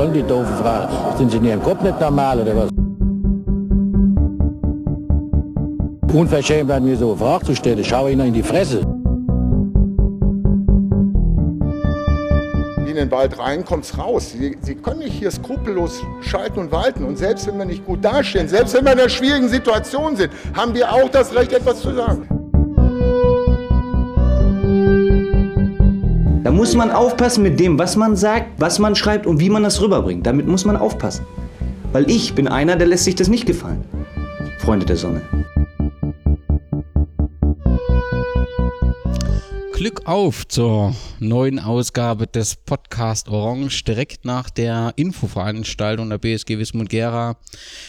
sollen die doofen Fragen? Sind sie in ihrem Kopf nicht normal oder was? Unverschämt werden mir so eine Frage zu stellen. Ich schaue ihnen in die Fresse. in den Wald rein, kommt es raus. Sie, Sie können nicht hier skrupellos schalten und walten. Und selbst wenn wir nicht gut dastehen, selbst wenn wir in einer schwierigen Situation sind, haben wir auch das Recht, etwas zu sagen. Da muss man aufpassen mit dem, was man sagt, was man schreibt und wie man das rüberbringt. Damit muss man aufpassen. Weil ich bin einer, der lässt sich das nicht gefallen. Freunde der Sonne. Glück auf zur neuen Ausgabe des Podcast Orange. Direkt nach der Infoveranstaltung der BSG Wismut Gera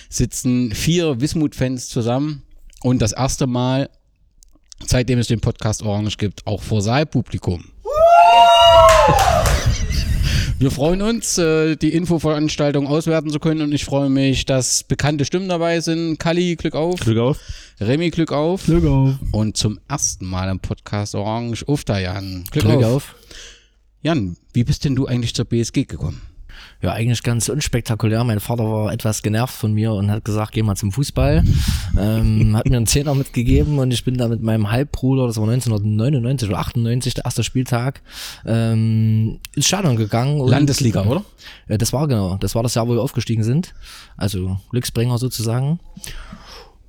sitzen vier Wismut-Fans zusammen und das erste Mal, seitdem es den Podcast Orange gibt, auch vor Saalpublikum. Wir freuen uns, äh, die Infoveranstaltung auswerten zu können und ich freue mich, dass bekannte Stimmen dabei sind. Kali, Glück auf. Glück auf. Remy, Glück auf. Glück auf. Und zum ersten Mal im Podcast Orange, Ufta Jan. Glück, Glück auf. auf. Jan, wie bist denn du eigentlich zur BSG gekommen? Ja, eigentlich ganz unspektakulär. Mein Vater war etwas genervt von mir und hat gesagt, geh mal zum Fußball. ähm, hat mir einen Zehner mitgegeben und ich bin da mit meinem Halbbruder, das war 1999 oder 98, der erste Spieltag, ähm, ins Stadion gegangen. Landesliga, oder? Ja, das war genau. Das war das Jahr, wo wir aufgestiegen sind. Also Glücksbringer sozusagen.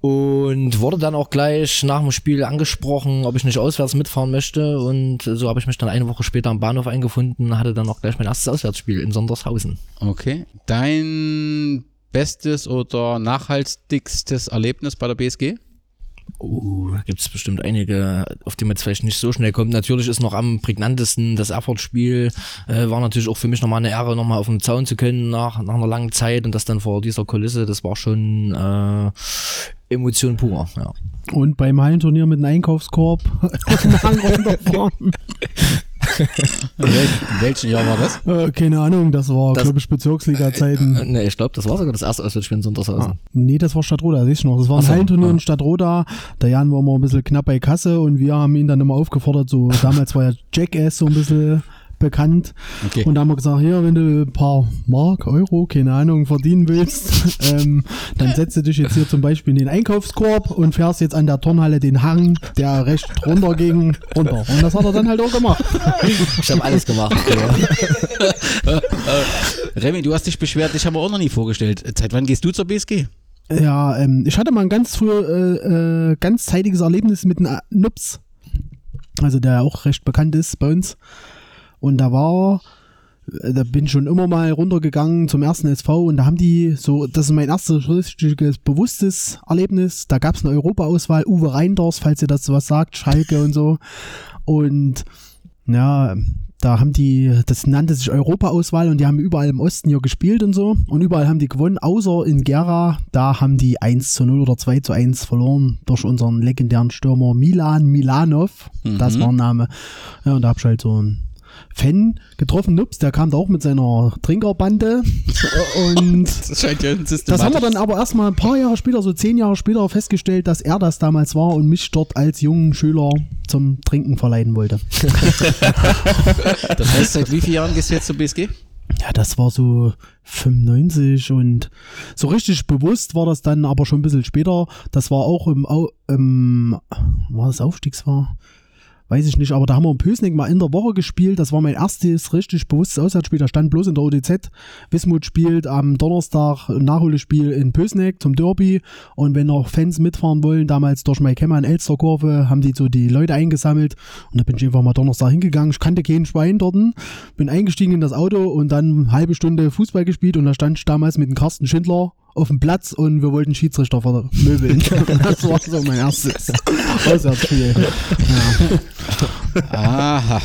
Und wurde dann auch gleich nach dem Spiel angesprochen, ob ich nicht auswärts mitfahren möchte. Und so habe ich mich dann eine Woche später am Bahnhof eingefunden, hatte dann auch gleich mein erstes Auswärtsspiel in Sondershausen. Okay. Dein bestes oder nachhaltigstes Erlebnis bei der BSG? Oh, da gibt es bestimmt einige, auf die man jetzt vielleicht nicht so schnell kommt. Natürlich ist noch am prägnantesten das Erfurt-Spiel. Äh, war natürlich auch für mich nochmal eine Ehre, nochmal auf dem Zaun zu können nach, nach einer langen Zeit und das dann vor dieser Kulisse, das war schon äh, Emotion pur. Ja. Und beim Hallenturnier mit einem Einkaufskorb runterfahren. In welchem Jahr war das? Äh, keine Ahnung, das war, glaube ich, Bezirksliga-Zeiten. Äh, ne, ich glaube, das war sogar das erste Auswärtsspiel in Sondershausen. Ah, nee, das war Stadtroda, siehst du noch. Das war ein so, Hallenturnier ah. in Stadtroda. Der Jan war immer ein bisschen knapp bei Kasse und wir haben ihn dann immer aufgefordert, so damals war ja Jackass so ein bisschen bekannt. Okay. Und da haben wir gesagt, hier, wenn du ein paar Mark, Euro, keine Ahnung, verdienen willst, ähm, dann setze dich jetzt hier zum Beispiel in den Einkaufskorb und fährst jetzt an der Turnhalle den Hang, der recht runter ging, runter. Und das hat er dann halt auch gemacht. Ich habe alles gemacht. ja. Remy, du hast dich beschwert, dich haben wir auch noch nie vorgestellt. Seit wann gehst du zur BSG? Ja, ähm, ich hatte mal ein ganz früher, äh, äh, ganz zeitiges Erlebnis mit einem Nups, also der auch recht bekannt ist bei uns. Und da war, äh, da bin ich schon immer mal runtergegangen zum ersten SV und da haben die so, das ist mein erstes richtiges bewusstes Erlebnis. Da gab es eine Europaauswahl, Uwe Reinders, falls ihr das was sagt, Schalke und so. Und ja, da haben die, das nannte sich Europaauswahl und die haben überall im Osten hier gespielt und so. Und überall haben die gewonnen, außer in Gera, da haben die 1 zu 0 oder 2 zu 1 verloren durch unseren legendären Stürmer Milan Milanov. Das war ein Name. Ja, und da hab ich halt so einen Fan getroffen, Nups, der kam da auch mit seiner Trinkerbande. und Das scheint ja das haben wir dann aber erstmal ein paar Jahre später, so zehn Jahre später, festgestellt, dass er das damals war und mich dort als jungen Schüler zum Trinken verleiten wollte. Das heißt, seit wie vielen Jahren gehst du jetzt zur BSG? Ja, das war so 95 und so richtig bewusst war das dann aber schon ein bisschen später. Das war auch im, im war das Aufstiegsjahr? Weiß ich nicht, aber da haben wir in Pösneck mal in der Woche gespielt. Das war mein erstes richtig bewusstes Auswärtsspiel. Da stand bloß in der ODZ. Wismut spielt am Donnerstag ein Nachholespiel in Pösneck zum Derby. Und wenn noch Fans mitfahren wollen, damals durch Maikemmer in Elsterkurve, haben die so die Leute eingesammelt. Und da bin ich einfach mal Donnerstag hingegangen. Ich kannte keinen Schwein dort. Bin eingestiegen in das Auto und dann eine halbe Stunde Fußball gespielt. Und da stand ich damals mit dem Carsten Schindler auf dem Platz und wir wollten Schiedsrichter vermöbeln. das war so mein erstes Auswärtsspiel. Aha.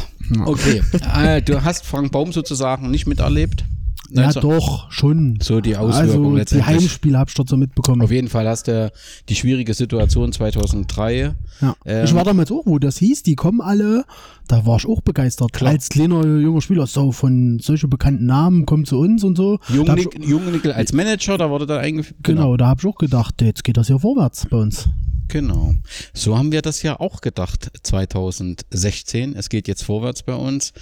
Okay. Äh, du hast Frank Baum sozusagen nicht miterlebt? Ja, 19 doch, schon. So die Auswirkungen Also die letztendlich. Heimspiele habe ich dort so mitbekommen. Auf jeden Fall hast du die schwierige Situation 2003. Ja. Ähm, ich war damals auch, wo das hieß, die kommen alle, da war ich auch begeistert. Klar. Als kleiner junger Spieler, so von solche bekannten Namen kommen zu uns und so. Da Jungnickel, Jungnickel als Manager, da wurde dann eingeführt. genau, da habe ich auch gedacht, jetzt geht das ja vorwärts bei uns. Genau. So haben wir das ja auch gedacht 2016. Es geht jetzt vorwärts bei uns.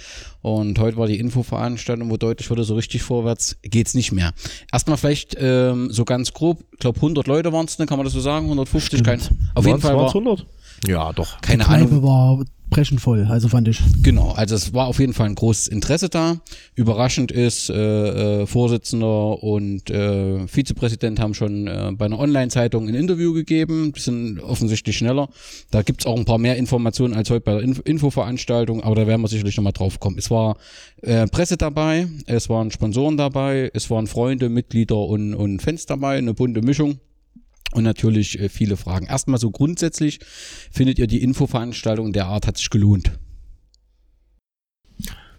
Und heute war die Infoveranstaltung, wo deutlich wurde, so richtig vorwärts geht's nicht mehr. Erstmal vielleicht ähm, so ganz grob, ich glaube 100 Leute waren es, kann man das so sagen? 150? Kein, auf jeden Waren's- Fall waren's war, 100? Ja, doch. keine Die Ahnung. War brechend voll, also fand ich. Genau, also es war auf jeden Fall ein großes Interesse da. Überraschend ist, äh, äh, Vorsitzender und äh, Vizepräsident haben schon äh, bei einer Online-Zeitung ein Interview gegeben. Die sind offensichtlich schneller. Da gibt's auch ein paar mehr Informationen als heute bei der Inf Infoveranstaltung, aber da werden wir sicherlich nochmal drauf kommen. Es war äh, Presse dabei, es waren Sponsoren dabei, es waren Freunde, Mitglieder und, und Fans dabei, eine bunte Mischung. Und natürlich äh, viele Fragen. Erstmal so grundsätzlich, findet ihr die Infoveranstaltung der Art hat sich gelohnt?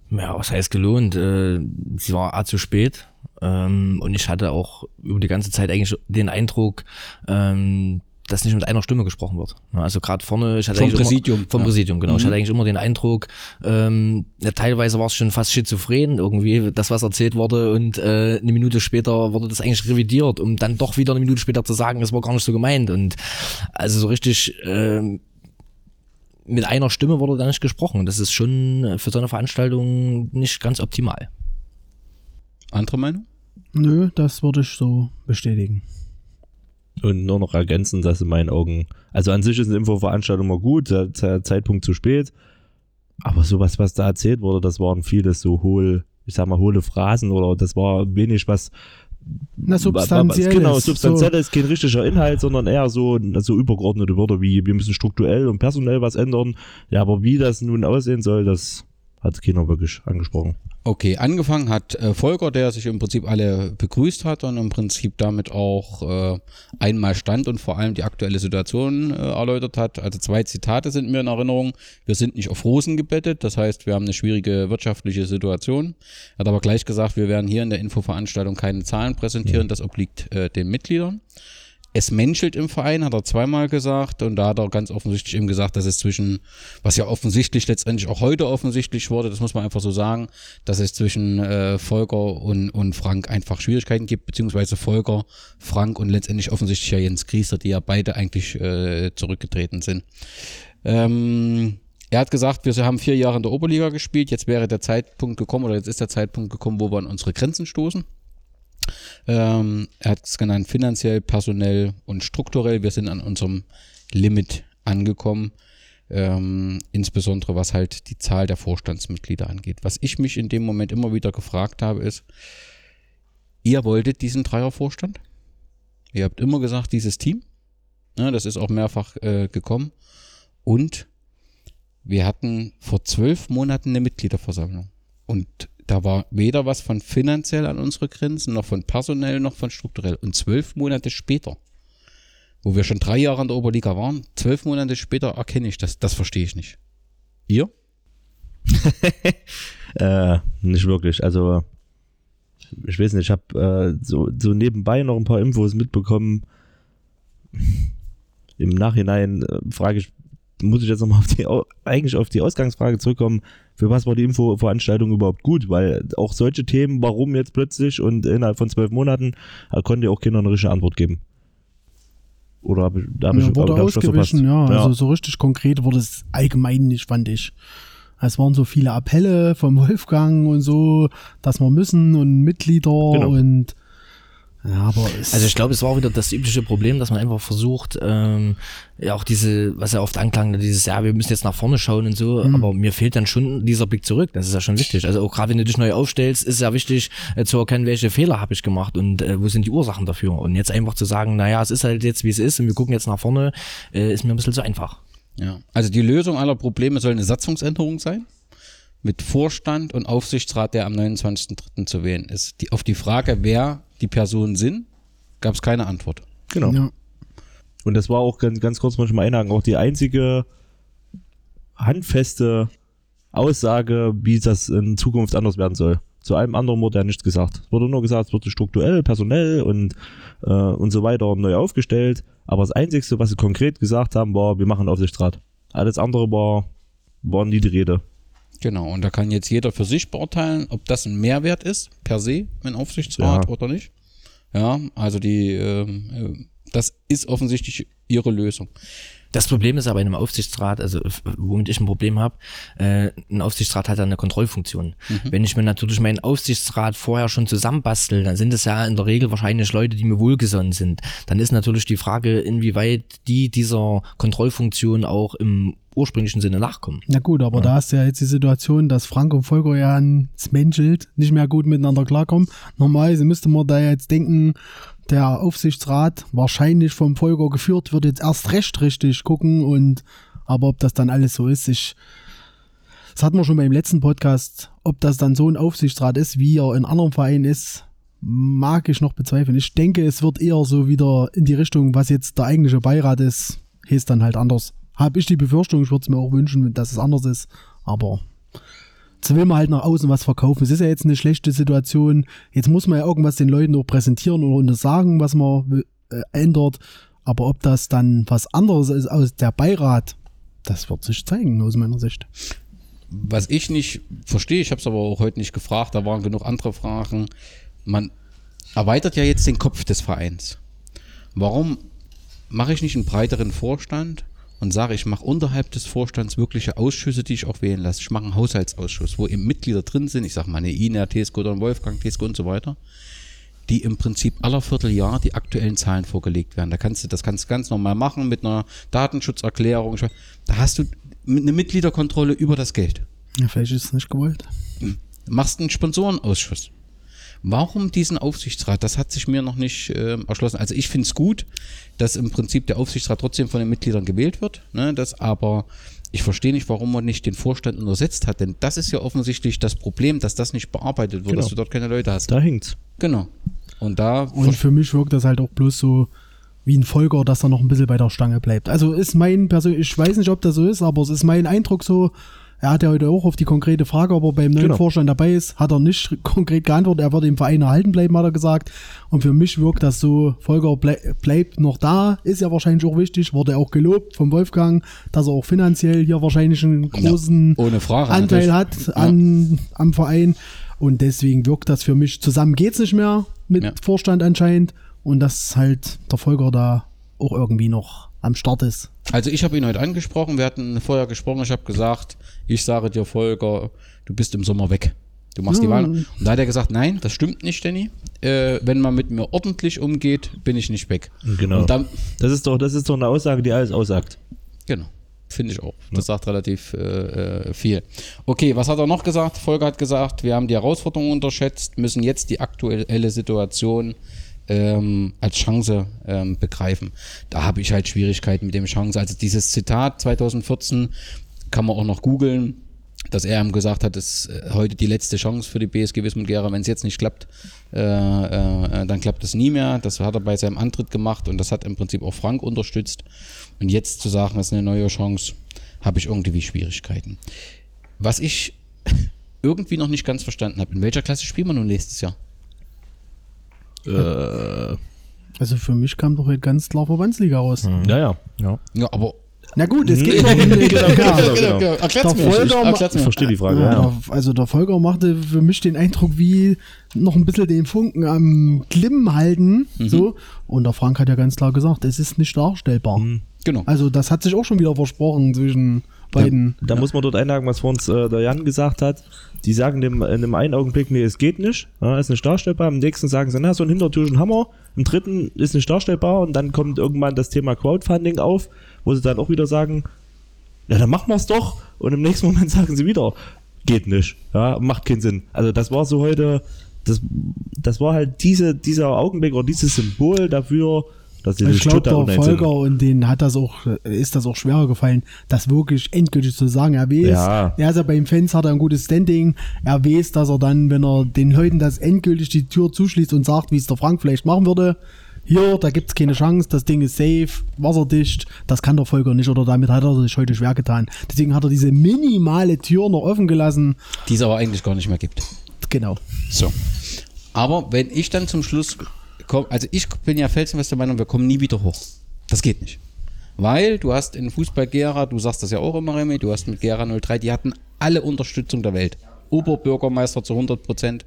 Ja, was heißt gelohnt? Äh, sie war A zu spät. Ähm, und ich hatte auch über die ganze Zeit eigentlich den Eindruck, ähm, dass nicht mit einer Stimme gesprochen wird. Also gerade vorne, ich hatte Vom eigentlich Präsidium, Immer, vom ja. Präsidium, genau. Ich Mhm. hatte eigentlich immer den Eindruck, ähm, ja, teilweise war es schon fast schizophren irgendwie, das was erzählt wurde und äh, eine Minute später wurde das eigentlich revidiert, um dann doch wieder eine Minute später zu sagen, es war gar nicht so gemeint. Und also so richtig ähm, mit einer Stimme wurde da nicht gesprochen. Das ist schon für so eine Veranstaltung nicht ganz optimal. Andere Meinung? Nö, das würde ich so bestätigen. Und nur noch ergänzen, dass in meinen Augen, also an sich ist eine Infoveranstaltung mal gut, der, Zeitpunkt zu spät, aber sowas, was da erzählt wurde, das waren vieles so hohl, ich sag mal, hohle Phrasen oder das war wenig was Na, substanziell. Genau, substanziell ist kein richtiger Inhalt, sondern eher so, so übergeordnete Wörter wie, wir müssen strukturell und personell was ändern. Ja, aber wie das nun aussehen soll, das hat keiner wirklich angesprochen. Okay, angefangen hat äh, Volker, der sich im Prinzip alle begrüßt hat und im Prinzip damit auch äh, einmal stand und vor allem die aktuelle Situation äh, erläutert hat. Also zwei Zitate sind mir in Erinnerung. Wir sind nicht auf Rosen gebettet, das heißt, wir haben eine schwierige wirtschaftliche Situation. Er hat aber gleich gesagt, wir werden hier in der Infoveranstaltung keine Zahlen präsentieren, das obliegt äh, den Mitgliedern. Es menschelt im Verein, hat er zweimal gesagt. Und da hat er ganz offensichtlich eben gesagt, dass es zwischen, was ja offensichtlich letztendlich auch heute offensichtlich wurde, das muss man einfach so sagen, dass es zwischen äh, Volker und, und Frank einfach Schwierigkeiten gibt, beziehungsweise Volker, Frank und letztendlich offensichtlich ja Jens Grieser, die ja beide eigentlich äh, zurückgetreten sind. Ähm, er hat gesagt, wir haben vier Jahre in der Oberliga gespielt, jetzt wäre der Zeitpunkt gekommen, oder jetzt ist der Zeitpunkt gekommen, wo wir an unsere Grenzen stoßen. Ähm, er hat es genannt, finanziell, personell und strukturell. Wir sind an unserem Limit angekommen. Ähm, insbesondere was halt die Zahl der Vorstandsmitglieder angeht. Was ich mich in dem Moment immer wieder gefragt habe, ist, ihr wolltet diesen Dreiervorstand? Ihr habt immer gesagt, dieses Team. Ja, das ist auch mehrfach äh, gekommen. Und wir hatten vor zwölf Monaten eine Mitgliederversammlung. Und da war weder was von finanziell an unsere Grenzen, noch von personell, noch von strukturell. Und zwölf Monate später, wo wir schon drei Jahre in der Oberliga waren, zwölf Monate später erkenne ich das. Das verstehe ich nicht. Ihr? Äh, nicht wirklich. Also, ich weiß nicht, ich habe äh, so, so nebenbei noch ein paar Infos mitbekommen. Im Nachhinein äh, frage ich, muss ich jetzt nochmal auf die, eigentlich auf die Ausgangsfrage zurückkommen, für was war die Infoveranstaltung überhaupt gut? Weil auch solche Themen, warum jetzt plötzlich und innerhalb von zwölf Monaten, da konnte ja auch keiner eine richtige Antwort geben. Oder habe ich, da hab ich, Ja, wurde ich was ausgewichen, verpasst? ja. Also so richtig konkret wurde es allgemein nicht, fand ich. Es waren so viele Appelle vom Wolfgang und so, dass wir müssen und Mitglieder Genau. und ja, aber es, Also ich glaube, es war auch wieder das übliche Problem, dass man einfach versucht, ähm, ja auch diese, was ja oft anklang, dieses, ja, wir müssen jetzt nach vorne schauen und so, aber mir fehlt dann schon dieser Blick zurück. Das ist ja schon wichtig. Also auch gerade wenn du dich neu aufstellst, ist es ja wichtig äh, zu erkennen, welche Fehler habe ich gemacht und äh, wo sind die Ursachen dafür. Und jetzt einfach zu sagen, naja, es ist halt jetzt, wie es ist und wir gucken jetzt nach vorne, äh, ist mir ein bisschen zu einfach. Ja. Also die Lösung aller Probleme soll eine Satzungsänderung sein. Mit Vorstand und Aufsichtsrat, der am 29.03. zu wählen ist. Die, auf die Frage, wer die Personen sind, gab es keine Antwort. Genau. ja. Und das war auch ganz, ganz kurz manchmal einhaken, auch die einzige handfeste Aussage, wie das in Zukunft anders werden soll. Zu allem anderen wurde ja nichts gesagt. Es wurde nur gesagt, es wurde strukturell, personell und, äh, und so weiter neu aufgestellt. Aber das Einzige, was sie konkret gesagt haben, war, wir machen Aufsichtsrat. Alles andere war, war nie die Rede. Genau, und da kann jetzt jeder für sich beurteilen, ob das ein Mehrwert ist, per se, ein Aufsichtsrat Ja. oder nicht. Ja, also die, ähm, äh, das ist offensichtlich ihre Lösung. Das Problem ist aber in einem Aufsichtsrat, also womit ich ein Problem habe, äh, ein Aufsichtsrat hat ja eine Kontrollfunktion. Wenn ich mir natürlich meinen Aufsichtsrat vorher schon zusammenbastel, dann sind es ja in der Regel wahrscheinlich Leute, die mir wohlgesonnen sind. Dann ist natürlich die Frage, inwieweit die dieser Kontrollfunktion auch im ursprünglichen Sinne nachkommen. Na gut, aber da ist ja jetzt die Situation, dass Frank und Volker ja ins Menschelt nicht mehr gut miteinander klarkommen. Normalerweise müsste man da jetzt denken, der Aufsichtsrat, wahrscheinlich vom Volker geführt, wird jetzt erst recht richtig gucken und aber ob das dann alles so ist, ich das hatten wir schon beim letzten Podcast, ob das dann so ein Aufsichtsrat ist, wie er in anderen Vereinen ist, mag ich noch bezweifeln. Ich denke, es wird eher so wieder in die Richtung, was jetzt der eigentliche Beirat ist, hieß dann halt anders. Habe ich die Befürchtung, ich würde es mir auch wünschen, dass es anders ist, aber Jetzt will man halt nach außen was verkaufen. Es ist ja jetzt eine schlechte Situation. Jetzt muss man ja irgendwas den Leuten auch präsentieren oder sagen, was man äh, ändert. Aber ob das dann was anderes ist aus der Beirat, das wird sich zeigen aus meiner Sicht. Was ich nicht verstehe, ich habe es aber auch heute nicht gefragt, da waren genug andere Fragen. Man erweitert ja jetzt den Kopf des Vereins. Warum mache ich nicht einen breiteren Vorstand und sage, ich mache unterhalb des Vorstands wirkliche Ausschüsse, die ich auch wählen lasse. Ich mache einen Haushaltsausschuss, wo eben Mitglieder drin sind, ich sage mal eine Ina, Tesco oder Wolfgang Tesco und so weiter, die im Prinzip aller Vierteljahr die aktuellen Zahlen vorgelegt werden. Da kannst du das kannst du ganz normal machen mit einer Datenschutzerklärung. Da hast du eine Mitgliederkontrolle über das Geld. Ja, vielleicht ist es nicht gewollt. Machst einen Sponsorenausschuss. Warum diesen Aufsichtsrat? Das hat sich mir noch nicht äh, erschlossen. Also ich finde es gut, dass im Prinzip der Aufsichtsrat trotzdem von den Mitgliedern gewählt wird. Ne, das aber ich verstehe nicht, warum man nicht den Vorstand untersetzt hat, denn das ist ja offensichtlich das Problem, dass das nicht bearbeitet wird, Genau. dass du dort keine Leute hast. Da hängt's. Genau. Und da Und für mich wirkt das halt auch bloß so wie ein Folger, dass er noch ein bisschen bei der Stange bleibt. Also ist mein persönlich, ich weiß nicht, ob das so ist, aber es ist mein Eindruck so, er hat ja heute auch auf die konkrete Frage, ob er beim neuen Genau. Vorstand dabei ist, hat er nicht konkret geantwortet, er wird im Verein erhalten bleiben, hat er gesagt. Und für mich wirkt das so, Volker blei bleibt noch da, ist ja wahrscheinlich auch wichtig, wurde auch gelobt vom Wolfgang, dass er auch finanziell hier wahrscheinlich einen großen ohne Frage, Anteil natürlich. hat an, am Verein. Und deswegen wirkt das für mich, zusammen geht's nicht mehr mit Ja. Vorstand anscheinend. Und dass halt der Volker da auch irgendwie noch am Start ist. Also ich habe ihn heute angesprochen, wir hatten vorher gesprochen, ich habe gesagt, ich sage dir Volker, du bist im Sommer weg. Du machst die Wahl. Und da hat er gesagt, nein, das stimmt nicht, Danny. Äh, wenn man mit mir ordentlich umgeht, bin ich nicht weg. Genau. Und dann, Das ist doch, das ist doch eine Aussage, die alles aussagt. genau, finde ich auch. Das sagt relativ äh, äh, viel. Okay, was hat er noch gesagt? Volker hat gesagt, wir haben die Herausforderungen unterschätzt, müssen jetzt die aktuelle Situation ähm, als Chance ähm, begreifen. Da habe ich halt Schwierigkeiten mit dem Chance. Also dieses Zitat 2014 kann man auch noch googeln, dass er ihm gesagt hat, es ist äh, heute die letzte Chance für die BSG Wismut Gera. Wenn es jetzt nicht klappt, äh, äh, dann klappt es nie mehr. Das hat er bei seinem Antritt gemacht und das hat im Prinzip auch Frank unterstützt. Und jetzt zu sagen, es ist eine neue Chance, habe ich irgendwie Schwierigkeiten. Was ich irgendwie noch nicht ganz verstanden habe, in welcher Klasse spielen wir nun nächstes Jahr? Also für mich kam doch heute ganz klar Verbandsliga raus. Ja, ja. Ja. Ja, aber Na gut, es geht noch um eine Genau, genau, genau. Erklärt's Der mir. Volker Ich, verstehe die Frage, Ja, ja. Also der Volker machte für mich den Eindruck, wie noch ein bisschen den Funken am Glimmen halten. Mhm. So. Und der Frank hat ja ganz klar gesagt, es ist nicht darstellbar. Genau. Also das hat sich auch schon wieder versprochen zwischen beiden. Da muss man dort einhaken, was vor uns äh, der Jan gesagt hat. Die sagen dem, in dem einen Augenblick, nee, es geht nicht, ja, ist nicht darstellbar. Im nächsten sagen sie, na, so ein hintertürischen Hammer. Im dritten ist nicht darstellbar und dann kommt irgendwann das Thema Crowdfunding auf, wo sie dann auch wieder sagen, ja, dann machen wir es doch. Und im nächsten Moment sagen sie wieder, geht nicht. Ja, macht keinen Sinn. Also das war so heute, das, das war halt diese, dieser Augenblick oder dieses Symbol dafür, dass diese Ich glaube, der. Volker und denen hat das auch, ist das auch schwerer gefallen, das wirklich endgültig zu sagen. Er weiß, Ja. er ist ja beim Fans, hat er ein gutes Standing. Er weiß, dass er dann, wenn er den Leuten das endgültig die Tür zuschließt und sagt, wie es der Frank vielleicht machen würde, hier, da gibt's keine Chance, das Ding ist safe, wasserdicht, das kann der Volker nicht oder damit hat er sich heute schwer getan. Deswegen hat er diese minimale Tür noch offen gelassen. Die es aber eigentlich gar nicht mehr gibt. Genau. So. Aber wenn ich dann zum Schluss komme, also ich bin ja felsenfest der Meinung, wir kommen nie wieder hoch. Das geht nicht. Weil du hast in Fußball Gera, du sagst das ja auch immer, Remy, du hast mit Gera 03, die hatten alle Unterstützung der Welt. Oberbürgermeister zu 100 Prozent.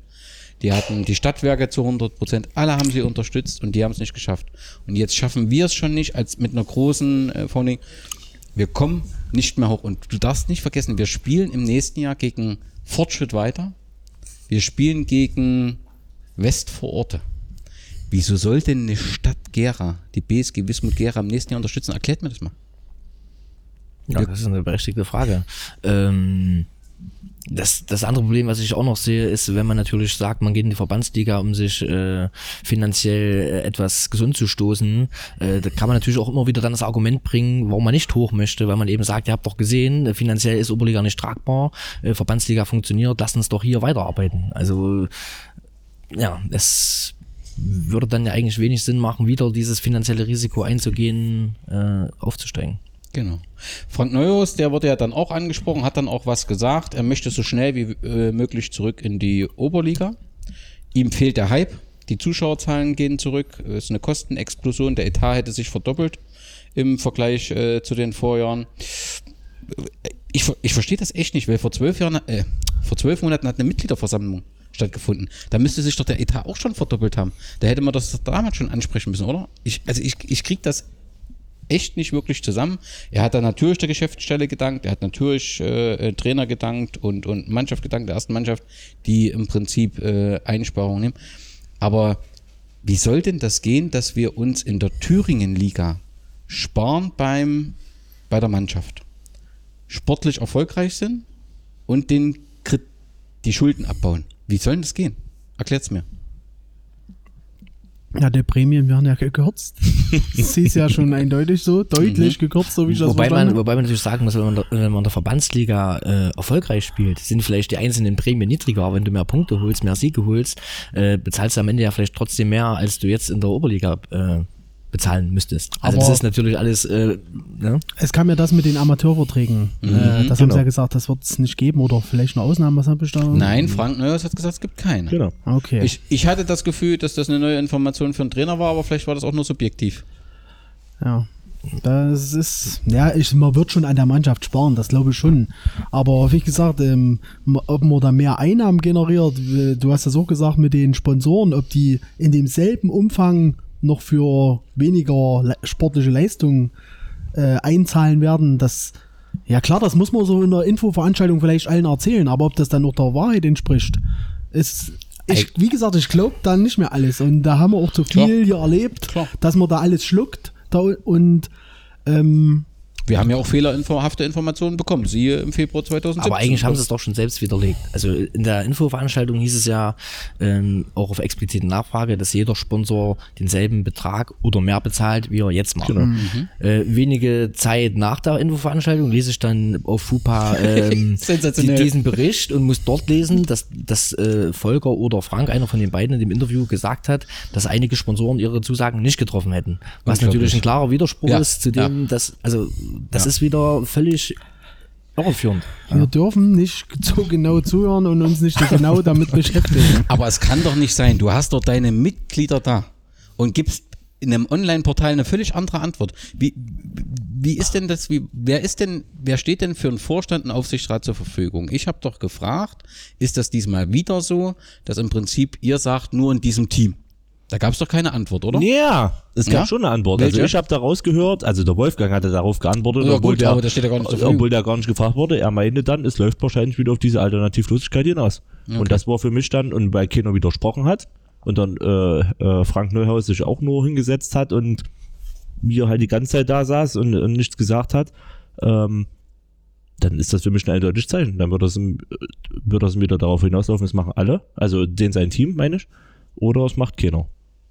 die hatten die Stadtwerke zu 100 Prozent, alle haben sie unterstützt und die haben es nicht geschafft. Und jetzt schaffen wir es schon nicht, als mit einer großen äh, Founding. Wir kommen nicht mehr hoch. Und du darfst nicht vergessen, wir spielen im nächsten Jahr gegen Fortschritt weiter. Wir spielen gegen Westvororte. Wieso soll denn eine Stadt Gera, die BSG Wismut Gera im nächsten Jahr unterstützen? Erklärt mir das mal. Ja, das ist eine berechtigte Frage. Ähm, das, das andere Problem, was ich auch noch sehe, ist, wenn man natürlich sagt, man geht in die Verbandsliga, um sich äh, finanziell äh, etwas gesund zu stoßen, äh, da kann man natürlich auch immer wieder dann das Argument bringen, warum man nicht hoch möchte, weil man eben sagt, ihr habt doch gesehen, finanziell ist Oberliga nicht tragbar, äh, Verbandsliga funktioniert, lasst uns doch hier weiterarbeiten. Also ja, es würde dann ja eigentlich wenig Sinn machen, wieder dieses finanzielle Risiko einzugehen, äh, aufzusteigen. Genau. Frank Neuhaus, der wurde ja dann auch angesprochen, hat dann auch was gesagt. Er möchte so schnell wie äh, möglich zurück in die Oberliga. Ihm fehlt der Hype. Die Zuschauerzahlen gehen zurück. Es ist eine Kostenexplosion. Der Etat hätte sich verdoppelt im Vergleich äh, zu den Vorjahren. Ich, ich verstehe das echt nicht, weil vor zwölf Jahren, äh, vor zwölf Monaten hat eine Mitgliederversammlung stattgefunden. Da müsste sich doch der Etat auch schon verdoppelt haben. Da hätte man das damals schon ansprechen müssen, oder? Ich, also ich, ich krieg das echt nicht wirklich zusammen. Er hat dann natürlich der Geschäftsstelle gedankt, er hat natürlich äh, Trainer gedankt und, und Mannschaft gedankt, der ersten Mannschaft, die im Prinzip äh, Einsparungen nehmen. Aber wie soll denn das gehen, dass wir uns in der Thüringen-Liga sparen beim, bei der Mannschaft? Sportlich erfolgreich sind und den, die Schulden abbauen. Wie soll denn das gehen? Erklärt's mir. Ja, die Prämien werden ja gekürzt. Das ist ja schon eindeutig so, deutlich gekürzt, so wie ich das Wobei verstanden man, habe. wobei man natürlich sagen muss, wenn man, wenn man in der Verbandsliga äh, erfolgreich spielt, sind vielleicht die einzelnen Prämien niedriger, aber wenn du mehr Punkte holst, mehr Siege holst, äh, bezahlst du am Ende ja vielleicht trotzdem mehr, als du jetzt in der Oberliga äh, bezahlen müsstest. Also Aber- das ist natürlich alles, äh, ne? Es kam ja das mit den Amateurverträgen. Mhm, äh, das haben genau. sie ja gesagt, das wird es nicht geben oder vielleicht eine Ausnahme. Was habe ich da? Nein, Frank Neuhaus hat gesagt, es gibt keine. Genau. Okay. Ich, ich hatte das Gefühl, dass das eine neue Information für einen Trainer war, aber vielleicht war das auch nur subjektiv. Ja. Das ist, ja, ich, man wird schon an der Mannschaft sparen, das glaube ich schon. Aber wie gesagt, ähm, ob man da mehr Einnahmen generiert, du hast das auch gesagt mit den Sponsoren, ob die in demselben Umfang noch für weniger le sportliche Leistungen äh, einzahlen werden, das, ja klar, das muss man so in der Infoveranstaltung vielleicht allen erzählen, aber ob das dann noch der Wahrheit entspricht, ist, ich, wie gesagt, ich glaube da nicht mehr alles. Und da haben wir auch zu viel Klar. hier erlebt, Klar. dass man da alles schluckt da, und ähm, Wir haben ja auch fehlerhafte Informationen bekommen, siehe im Februar 2017. Aber eigentlich haben sie es doch schon selbst widerlegt. Also in der Infoveranstaltung hieß es ja ähm, auch auf explizite Nachfrage, dass jeder Sponsor denselben Betrag oder mehr bezahlt, wie er jetzt macht. Äh, wenige Zeit nach der Infoveranstaltung lese ich dann auf FUPA ähm, diesen Bericht und muss dort lesen, dass, dass äh, Volker oder Frank, einer von den beiden in dem Interview gesagt hat, dass einige Sponsoren ihre Zusagen nicht getroffen hätten. Was natürlich ein klarer Widerspruch Ja, ist zu dem, dass, also das ist wieder völlig irreführend. wir dürfen nicht so genau zuhören und uns nicht so genau damit beschäftigen. Aber es kann doch nicht sein, du hast dort deine Mitglieder da und gibst in einem Online-Portal eine völlig andere Antwort. Wie, wie ist denn das, wie, wer ist denn, wer steht denn für einen Vorstand und Aufsichtsrat zur Verfügung? Ich habe doch gefragt, ist das diesmal wieder so, dass im Prinzip ihr sagt, nur in diesem Team? Da gab es doch keine Antwort, oder? Ja, es gab Ja? schon eine Antwort. Welche? Also ich habe daraus gehört, also der Wolfgang hatte darauf geantwortet, Ja, obwohl, gut, der, steht ja gar nicht zur Verfügung. obwohl der gar nicht gefragt wurde. Er meinte dann, es läuft wahrscheinlich wieder auf diese Alternativlosigkeit hinaus. Und das war für mich dann, und weil keiner widersprochen hat und dann äh, äh, Frank Neuhaus sich auch nur hingesetzt hat und mir halt die ganze Zeit da saß und, und nichts gesagt hat, ähm, dann ist das für mich ein eindeutiges Zeichen. Dann wird das, im- wird das wieder darauf hinauslaufen, es machen alle, also den sein Team, meine ich, oder es macht keiner.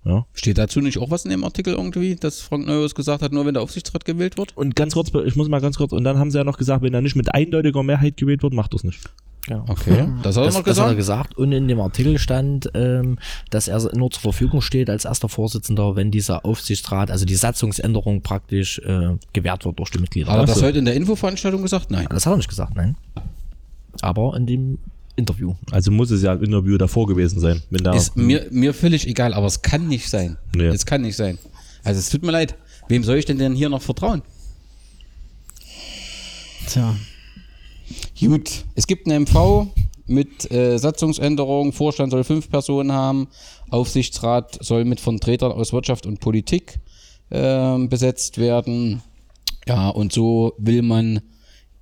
Ja. Steht dazu nicht auch was in dem Artikel irgendwie, dass Frank Neuhaus gesagt hat, nur wenn der Aufsichtsrat gewählt wird? Und ganz kurz, ich muss mal ganz kurz, und dann haben sie ja noch gesagt, wenn er nicht mit eindeutiger Mehrheit gewählt wird, macht das nicht. Ja. Okay, das hat er Das, noch das hat er gesagt. gesagt. Und in dem Artikel stand, ähm, dass er nur zur Verfügung steht als erster Vorsitzender, wenn dieser Aufsichtsrat, also die Satzungsänderung praktisch äh, gewährt wird durch die Mitglieder. Hat er das, das heute in der Infoveranstaltung gesagt? Nein. das hat er nicht gesagt, nein. Aber in dem Interview. Also muss es ja im Interview davor gewesen sein. Wenn da, Ist mir, mir völlig egal, aber es kann nicht sein. Nee. Es kann nicht sein. Also es tut mir leid. Wem soll ich denn denn hier noch vertrauen? Tja, Gut, es gibt eine MV, mit äh, Satzungsänderung. Vorstand soll fünf Personen haben. Aufsichtsrat soll mit Vertretern aus Wirtschaft und Politik ähm, besetzt werden. Ja, und so will man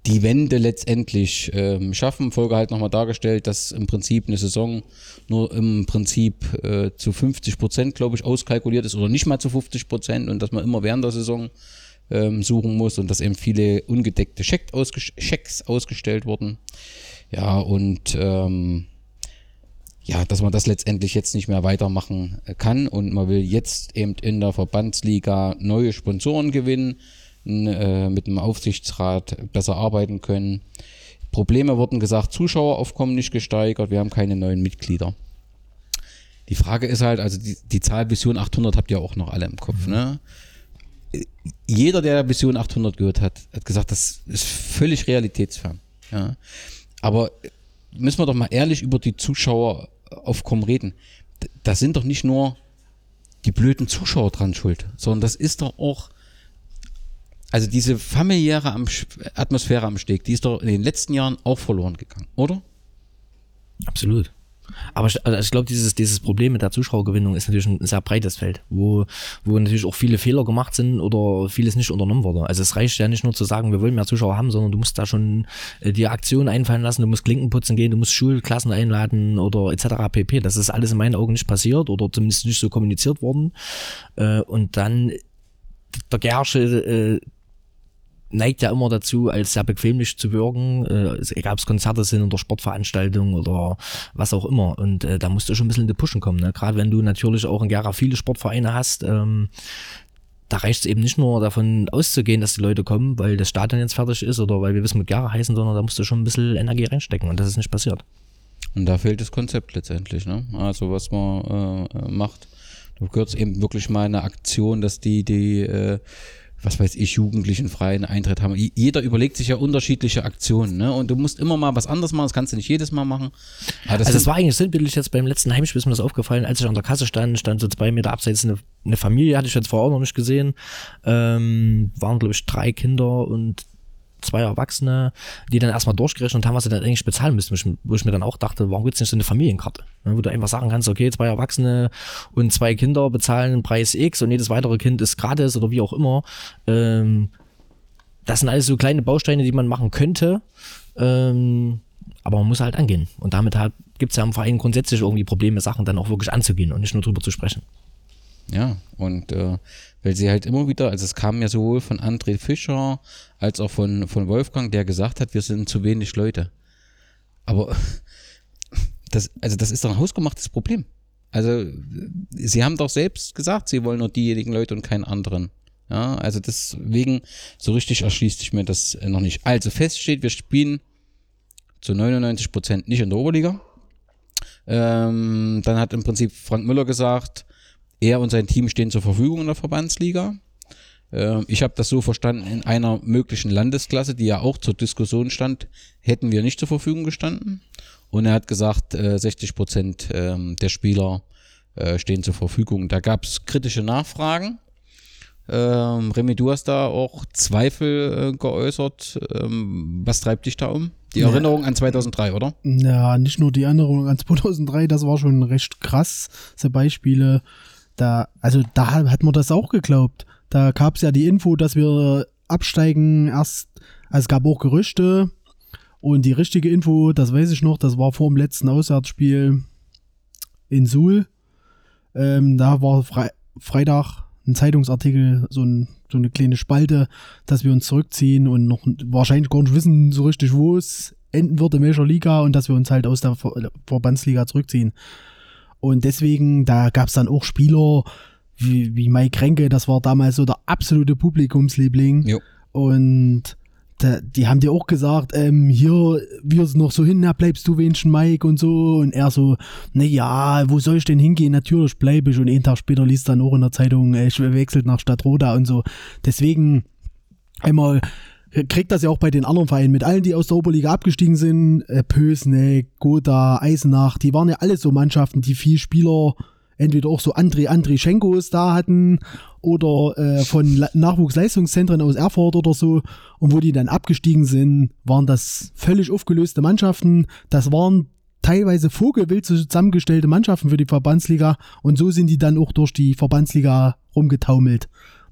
die Wende letztendlich ähm, schaffen. Folge halt nochmal dargestellt, dass im Prinzip eine Saison nur im Prinzip äh, zu 50 Prozent, glaube ich, auskalkuliert ist oder nicht mal zu 50 Prozent und dass man immer während der Saison ähm, suchen muss und dass eben viele ungedeckte Scheck ausges Schecks ausgestellt wurden. Ja, und ähm, ja, dass man das letztendlich jetzt nicht mehr weitermachen kann und man will jetzt eben in der Verbandsliga neue Sponsoren gewinnen äh, mit dem Aufsichtsrat besser arbeiten können. Probleme wurden gesagt, Zuschaueraufkommen nicht gesteigert, wir haben keine neuen Mitglieder. Die Frage ist halt, also die, die Zahl Vision 800 habt ihr auch noch alle im Kopf, mhm. ne? Jeder, der Vision 800 gehört hat, hat gesagt, das ist völlig realitätsfern. Ja. Aber müssen wir doch mal ehrlich über die Zuschaueraufkommen reden. Da sind doch nicht nur die blöden Zuschauer dran schuld, sondern das ist doch auch also diese familiäre Atmosphäre am Steg, die ist doch in den letzten Jahren auch verloren gegangen, oder? Absolut. Aber ich, also ich glaube, dieses, dieses Problem mit der Zuschauergewinnung ist natürlich ein sehr breites Feld, wo, wo natürlich auch viele Fehler gemacht sind oder vieles nicht unternommen wurde. Also es reicht ja nicht nur zu sagen, wir wollen mehr Zuschauer haben, sondern du musst da schon äh, die Aktion einfallen lassen, du musst Klinken putzen gehen, du musst Schulklassen einladen oder etc. pp. Das ist alles in meinen Augen nicht passiert oder zumindest nicht so kommuniziert worden. Äh, und dann der Gersche äh, neigt ja immer dazu, als sehr bequemlich zu wirken, äh, egal ob es Konzerte sind oder Sportveranstaltungen oder was auch immer. Und äh, da musst du schon ein bisschen in die Pushen kommen. Ne? Gerade wenn du natürlich auch in Gera viele Sportvereine hast, ähm, da reicht es eben nicht nur davon auszugehen, dass die Leute kommen, weil das Stadion jetzt fertig ist oder weil wir wissen, mit Gera heißen, sondern da musst du schon ein bisschen Energie reinstecken und das ist nicht passiert. Und da fehlt das Konzept letztendlich, ne? Also was man äh, macht. Du gehört eben wirklich mal eine Aktion, dass die, die äh, was weiß ich, Jugendlichen freien Eintritt haben. Jeder überlegt sich ja unterschiedliche Aktionen, ne? Und du musst immer mal was anderes machen, das kannst du nicht jedes Mal machen. Ja, das also es war eigentlich sinnbildlich jetzt beim letzten Heimspiel ist mir das aufgefallen, als ich an der Kasse stand, stand so zwei Meter abseits eine, eine Familie, hatte ich jetzt vorher auch noch nicht gesehen. Ähm, waren, glaube ich, drei Kinder und zwei Erwachsene, die dann erstmal durchgerechnet haben, was sie dann eigentlich bezahlen müssen, wo ich mir dann auch dachte, warum gibt es nicht so eine Familienkarte? Wo du einfach sagen kannst, okay, zwei Erwachsene und zwei Kinder bezahlen Preis X und jedes weitere Kind ist gratis oder wie auch immer. Ähm, das sind alles so kleine Bausteine, die man machen könnte. Ähm, aber man muss halt angehen. Und damit gibt es ja im Verein grundsätzlich irgendwie Probleme, Sachen dann auch wirklich anzugehen und nicht nur drüber zu sprechen. Ja, und äh, weil sie halt immer wieder, also es kam ja sowohl von André Fischer als auch von, von Wolfgang, der gesagt hat, wir sind zu wenig Leute. Aber das, also das ist doch ein hausgemachtes Problem. Also sie haben doch selbst gesagt, sie wollen nur diejenigen Leute und keinen anderen. Ja, also deswegen, so richtig erschließt sich mir das noch nicht. Also fest steht, wir spielen zu 99 Prozent nicht in der Oberliga. Ähm, dann hat im Prinzip Frank Müller gesagt, er und sein Team stehen zur Verfügung in der Verbandsliga. Ähm, ich habe das so verstanden, in einer möglichen Landesklasse, die ja auch zur Diskussion stand, hätten wir nicht zur Verfügung gestanden. Und er hat gesagt, 60 äh, Prozent ähm, der Spieler äh, stehen zur Verfügung. Da gab es kritische Nachfragen. Ähm, Remy, du hast da auch Zweifel äh, geäußert. Ähm, was treibt dich da um? Die ja. Erinnerung an 2003, oder? Ja, nicht nur die Erinnerung an 2003, das war schon recht krass. Diese Beispiele da, also da hat man das auch geglaubt. Da gab es ja die Info, dass wir absteigen erst, also es gab auch Gerüchte und die richtige Info, das weiß ich noch, das war vor dem letzten Auswärtsspiel in Suhl. Ähm, da war Fre Freitag ein Zeitungsartikel, so, ein, so eine kleine Spalte, dass wir uns zurückziehen und noch wahrscheinlich gar nicht wissen so richtig, wo es enden wird in welcher Liga und dass wir uns halt aus der Ver Verbandsliga zurückziehen. Und deswegen, da gab es dann auch Spieler wie, wie Mike Renke, das war damals so der absolute Publikumsliebling. Jo. Und da, die haben dir auch gesagt, ähm, hier, wir sind noch so hin, na, bleibst du wenigstens Mike und so. Und er so, na ja, wo soll ich denn hingehen? Natürlich bleibe ich. Und einen Tag später liest dann auch in der Zeitung, äh, ich wechselt nach Stadtroda und so. Deswegen einmal kriegt das ja auch bei den anderen Vereinen mit allen, die aus der Oberliga abgestiegen sind, äh, Pösneck, Goda, Eisenach, die waren ja alle so Mannschaften, die viel Spieler, entweder auch so André André Schenkos da hatten oder äh, von Nachwuchsleistungszentren aus Erfurt oder so und wo die dann abgestiegen sind, waren das völlig aufgelöste Mannschaften. Das waren teilweise vogelwild zusammengestellte Mannschaften für die Verbandsliga und so sind die dann auch durch die Verbandsliga rumgetaumelt.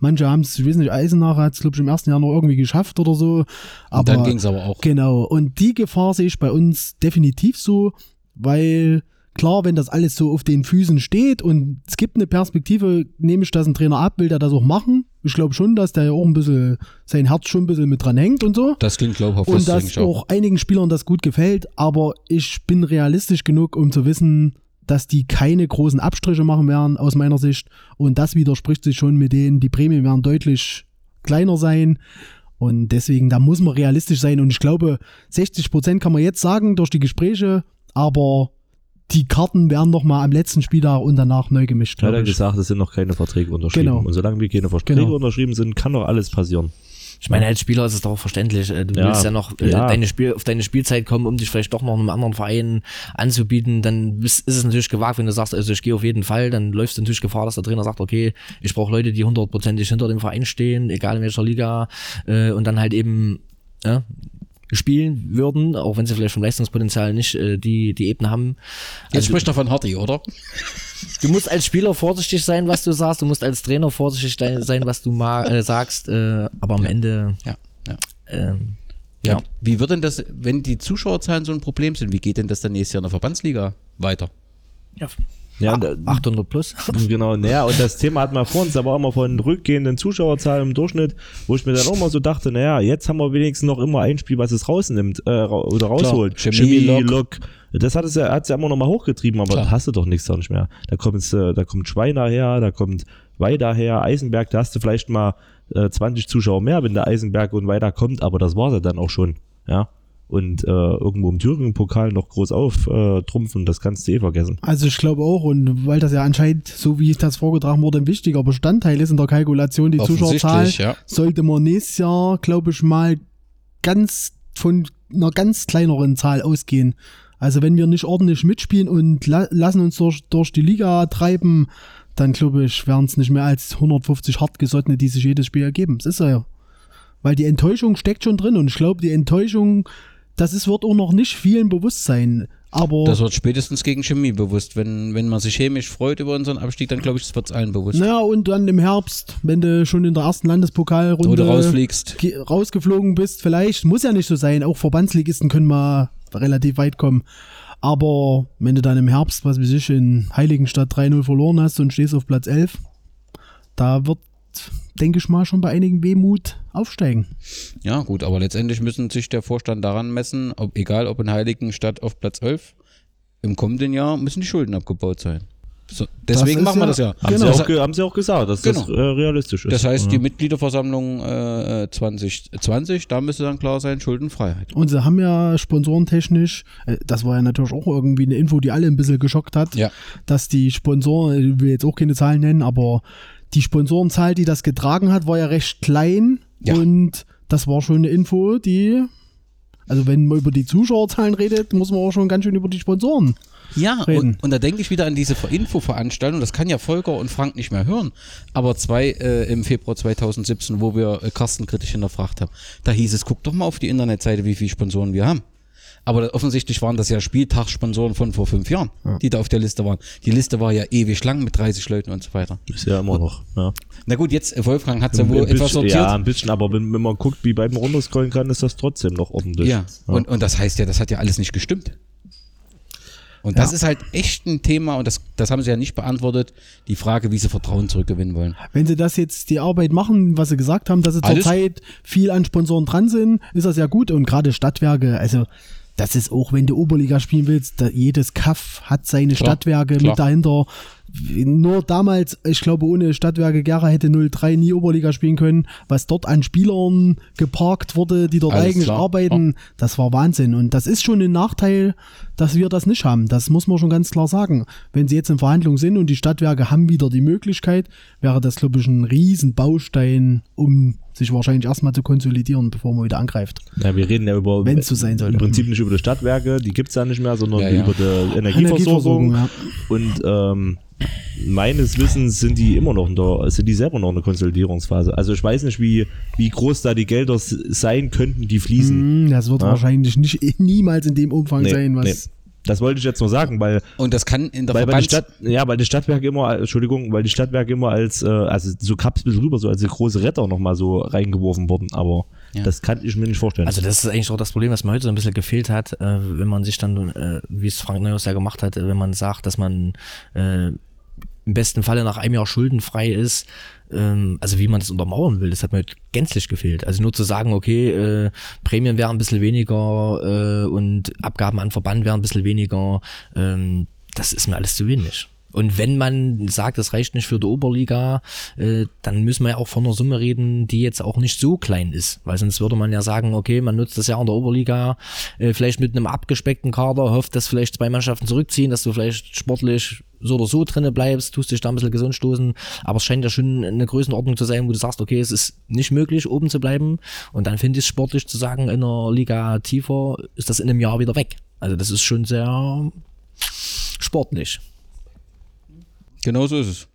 Manche haben es, ich weiß nicht, Eisenach hat es, glaube ich, im ersten Jahr noch irgendwie geschafft oder so. Aber dann ging's aber auch. Genau. Und die Gefahr sehe ich bei uns definitiv so, weil klar, wenn das alles so auf den Füßen steht und es gibt eine Perspektive, nehme ich das ein Trainer ab, will der das auch machen. Ich glaube schon, dass der ja auch ein bisschen, sein Herz schon ein bisschen mit dran hängt und so. Das klingt glaubhaft. Und das dass auch einigen Spielern das gut gefällt, aber ich bin realistisch genug, um zu wissen, dass die keine großen Abstriche machen werden, aus meiner Sicht. Und das widerspricht sich schon mit denen, die Prämien werden deutlich kleiner sein. Und deswegen, da muss man realistisch sein. Und ich glaube, 60 Prozent kann man jetzt sagen durch die Gespräche, aber die Karten werden noch mal am letzten Spieltag und danach neu gemischt. Hat er gesagt, es sind noch keine Verträge unterschrieben. Genau. Und solange wir keine Verträge Genau. unterschrieben sind, kann doch alles passieren. Ich meine, als Spieler ist es doch auch verständlich. Äh, Du Ja, willst ja noch äh, ja. Deine Spiel, auf deine Spielzeit kommen, um dich vielleicht doch noch einem anderen Verein anzubieten. Dann ist, ist es natürlich gewagt, wenn du sagst, also ich gehe auf jeden Fall, dann läufst du natürlich Gefahr, dass der Trainer sagt, okay, ich brauche Leute, die hundertprozentig hinter dem Verein stehen, egal in welcher Liga, äh, und dann halt eben ja, spielen würden, auch wenn sie vielleicht vom Leistungspotenzial nicht äh, die, die Ebene haben. Jetzt Also, spricht er von Hardy, oder? du musst als Spieler vorsichtig sein, was du sagst, du musst als Trainer vorsichtig sein, was du ma äh, sagst, äh, aber am Ende Ja. ja. ähm, Ja. Ja. Wie wird denn das, wenn die Zuschauerzahlen so ein Problem sind, wie geht denn das dann nächstes Jahr in der Verbandsliga weiter? Ja, äh, 800 plus. Genau, naja, und das Thema hatten wir vor uns, aber auch immer von rückgehenden Zuschauerzahlen im Durchschnitt, wo ich mir dann auch mal so dachte, naja, jetzt haben wir wenigstens noch immer ein Spiel, was es rausnimmt äh, oder rausholt. Chemie, Lok. Lok. Das hat es ja, hat's ja immer noch mal hochgetrieben, aber Klar. da hast du doch nichts da nicht mehr. Da kommt, äh, da kommt Schweiner her, da kommt Weida her, Eisenberg, da hast du vielleicht mal äh, 20 Zuschauer mehr, wenn der Eisenberg und Weida kommt, aber das war ja dann auch schon, ja. Und äh, irgendwo im Thüringen-Pokal noch groß auftrumpfen, äh, trumpfen, das kannst du eh vergessen. Also ich glaube auch, und weil das ja anscheinend, so wie ich das vorgetragen wurde, ein wichtiger Bestandteil ist in der Kalkulation, die Zuschauerzahl, ja. sollte man nächstes Jahr, glaube ich, mal ganz von einer ganz kleineren Zahl ausgehen. Also wenn wir nicht ordentlich mitspielen und la lassen uns durch, durch die Liga treiben, dann glaube ich, werden es nicht mehr als 150 hartgesottene, die sich jedes Spiel ergeben. Das ist ja. Weil die Enttäuschung steckt schon drin und ich glaube, die Enttäuschung, das ist, wird auch noch nicht vielen bewusst sein. Aber Das wird spätestens gegen Chemie bewusst. Wenn, wenn man sich chemisch freut über unseren Abstieg, dann glaube ich, das wird es allen bewusst. Naja, und dann im Herbst, wenn du schon in der ersten Landespokalrunde du rausfliegst. ge- rausgeflogen bist, vielleicht, muss ja nicht so sein, auch Verbandsligisten können mal relativ weit kommen. Aber wenn du dann im Herbst, was weiß ich, in Heiligenstadt 3-0 verloren hast und stehst auf Platz 11, da wird, denke ich mal, schon bei einigen Wehmut aufsteigen. Ja, gut, aber letztendlich müssen sich der Vorstand daran messen, ob, egal ob in Heiligenstadt auf Platz 11, im kommenden Jahr müssen die Schulden abgebaut sein. So, deswegen machen wir ja- das ja. Haben, Genau. sie auch, haben sie auch gesagt, dass das Genau. äh, realistisch ist. Das heißt, die ja. Mitgliederversammlung äh, 2020, da müsste dann klar sein, Schuldenfreiheit. Und sie haben ja sponsorentechnisch, äh, das war ja natürlich auch irgendwie eine Info, die alle ein bisschen geschockt hat, Ja. dass die Sponsoren, ich will jetzt auch keine Zahlen nennen, aber die Sponsorenzahl, die das getragen hat, war ja recht klein Ja. und das war schon eine Info, die, also wenn man über die Zuschauerzahlen redet, muss man auch schon ganz schön über die Sponsoren. Ja, reden. und, und da denke ich wieder an diese Infoveranstaltung, das kann ja Volker und Frank nicht mehr hören, aber zwei äh, im Februar 2017, wo wir äh, Carsten kritisch hinterfragt haben, da hieß es, guck doch mal auf die Internetseite, wie viele Sponsoren wir haben. Aber offensichtlich waren das ja Spieltagssponsoren von vor fünf Jahren, die da auf der Liste waren. Die Liste war ja ewig lang mit 30 Leuten und so weiter. Ist ja immer noch. Ja. Na gut, jetzt, äh, Wolfgang hat es ja wohl etwas bisschen, sortiert. ja, ein bisschen, aber wenn, wenn man guckt, wie beim runterscrollen kann, ist das trotzdem noch ordentlich. Ja, Und, und das heißt ja, das hat ja alles nicht gestimmt. Und das Ja. ist halt echt ein Thema und das, das haben sie ja nicht beantwortet, die Frage, wie sie Vertrauen zurückgewinnen wollen. Wenn sie das jetzt die Arbeit machen, was sie gesagt haben, dass sie zurzeit viel an Sponsoren dran sind, ist das ja gut. Und gerade Stadtwerke, also das ist auch, wenn du Oberliga spielen willst, da, jedes Kaff hat seine Klar, Stadtwerke klar. mit dahinter. Nur damals, ich glaube, ohne Stadtwerke Gera hätte 03 nie Oberliga spielen können. Was dort an Spielern geparkt wurde, die dort Alles eigentlich klar. arbeiten, das war Wahnsinn. Und das ist schon ein Nachteil, dass wir das nicht haben. Das muss man schon ganz klar sagen. Wenn sie jetzt in Verhandlungen sind und die Stadtwerke haben wieder die Möglichkeit, wäre das, glaube ich, ein Riesenbaustein, um sich wahrscheinlich erstmal zu konsolidieren, bevor man wieder angreift. Ja, wir reden ja über. Wenn's so sein sollte. Im Prinzip nicht über die Stadtwerke, die gibt's ja nicht mehr, sondern Ja, ja. über die Energieversorgung. Energieversorgung, ja. Und ähm, meines Wissens sind die immer noch in der, sind die selber noch in der Konsolidierungsphase. Also ich weiß nicht, wie, wie groß da die Gelder sein könnten, die fließen. Hm, Das wird Ja. wahrscheinlich nicht niemals in dem Umfang Nee, sein, was Das wollte ich jetzt nur sagen, weil Und das kann in der weil, weil die. Stadt, ja, weil die Stadtwerke immer, Entschuldigung, weil die Stadtwerke immer als, äh, also so kap's ein bisschen rüber, so als die große Retter nochmal so reingeworfen wurden, aber Ja. das kann ich mir nicht vorstellen. Also das ist eigentlich auch das Problem, was mir heute so ein bisschen gefehlt hat, äh, wenn man sich dann, äh, wie es Frank Neuhaus ja gemacht hat, äh, wenn man sagt, dass man äh, im besten Falle nach einem Jahr schuldenfrei ist, ähm, also wie man das untermauern will, das hat mir heute gänzlich gefehlt. Also nur zu sagen, okay, äh, Prämien wären ein bisschen weniger äh, und Abgaben an Verband wären ein bisschen weniger, ähm, das ist mir alles zu wenig. Und wenn man sagt, das reicht nicht für die Oberliga, äh, dann müssen wir ja auch von einer Summe reden, die jetzt auch nicht so klein ist. Weil sonst würde man ja sagen, okay, man nutzt das ja in der Oberliga, äh, vielleicht mit einem abgespeckten Kader, hofft, dass vielleicht zwei Mannschaften zurückziehen, dass du vielleicht sportlich so oder so drinne bleibst, tust dich da ein bisschen gesund stoßen. Aber es scheint ja schon eine Größenordnung zu sein, wo du sagst, okay, es ist nicht möglich, oben zu bleiben. Und dann finde ich es sportlich zu sagen, in einer Liga tiefer ist das in einem Jahr wieder weg. Also das ist schon sehr sportlich. Genau so ist es.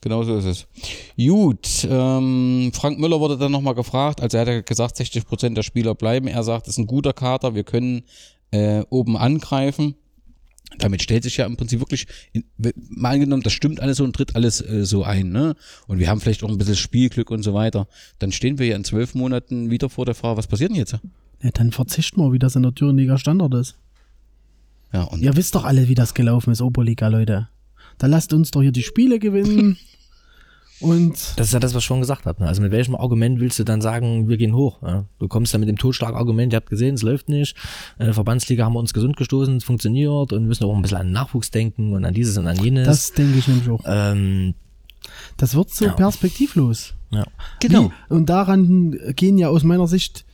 Genau so ist es. Gut, ähm, Frank Müller wurde dann nochmal gefragt, also er hat ja gesagt, 60% der Spieler bleiben. Er sagt, es ist ein guter Kater, wir können äh, oben angreifen. Damit stellt sich ja im Prinzip wirklich, in, mal angenommen, das stimmt alles so und tritt alles äh, so ein, ne? Und wir haben vielleicht auch ein bisschen Spielglück und so weiter. Dann stehen wir ja in zwölf Monaten wieder vor der Frage, was passiert denn jetzt? Ja, dann verzichten wir, wie das in der Thüringer Standard ist. Ja, und Ihr wisst doch alle, wie das gelaufen ist, Oberliga, Leute. Da lasst uns doch hier die Spiele gewinnen. Und Das ist ja das, was ich schon gesagt habe. Ne? Also mit welchem Argument willst du dann sagen, wir gehen hoch? Du kommst dann mit dem Totschlagargument, ihr habt gesehen, es läuft nicht. Äh, Verbandsliga haben wir uns gesund gestoßen, es funktioniert und wir müssen auch ein bisschen an den Nachwuchs denken und an dieses und an jenes. das denke ich nämlich auch. ähm, Das wird so Ja. perspektivlos. ja. genau. Wie, und daran gehen ja aus meiner Sicht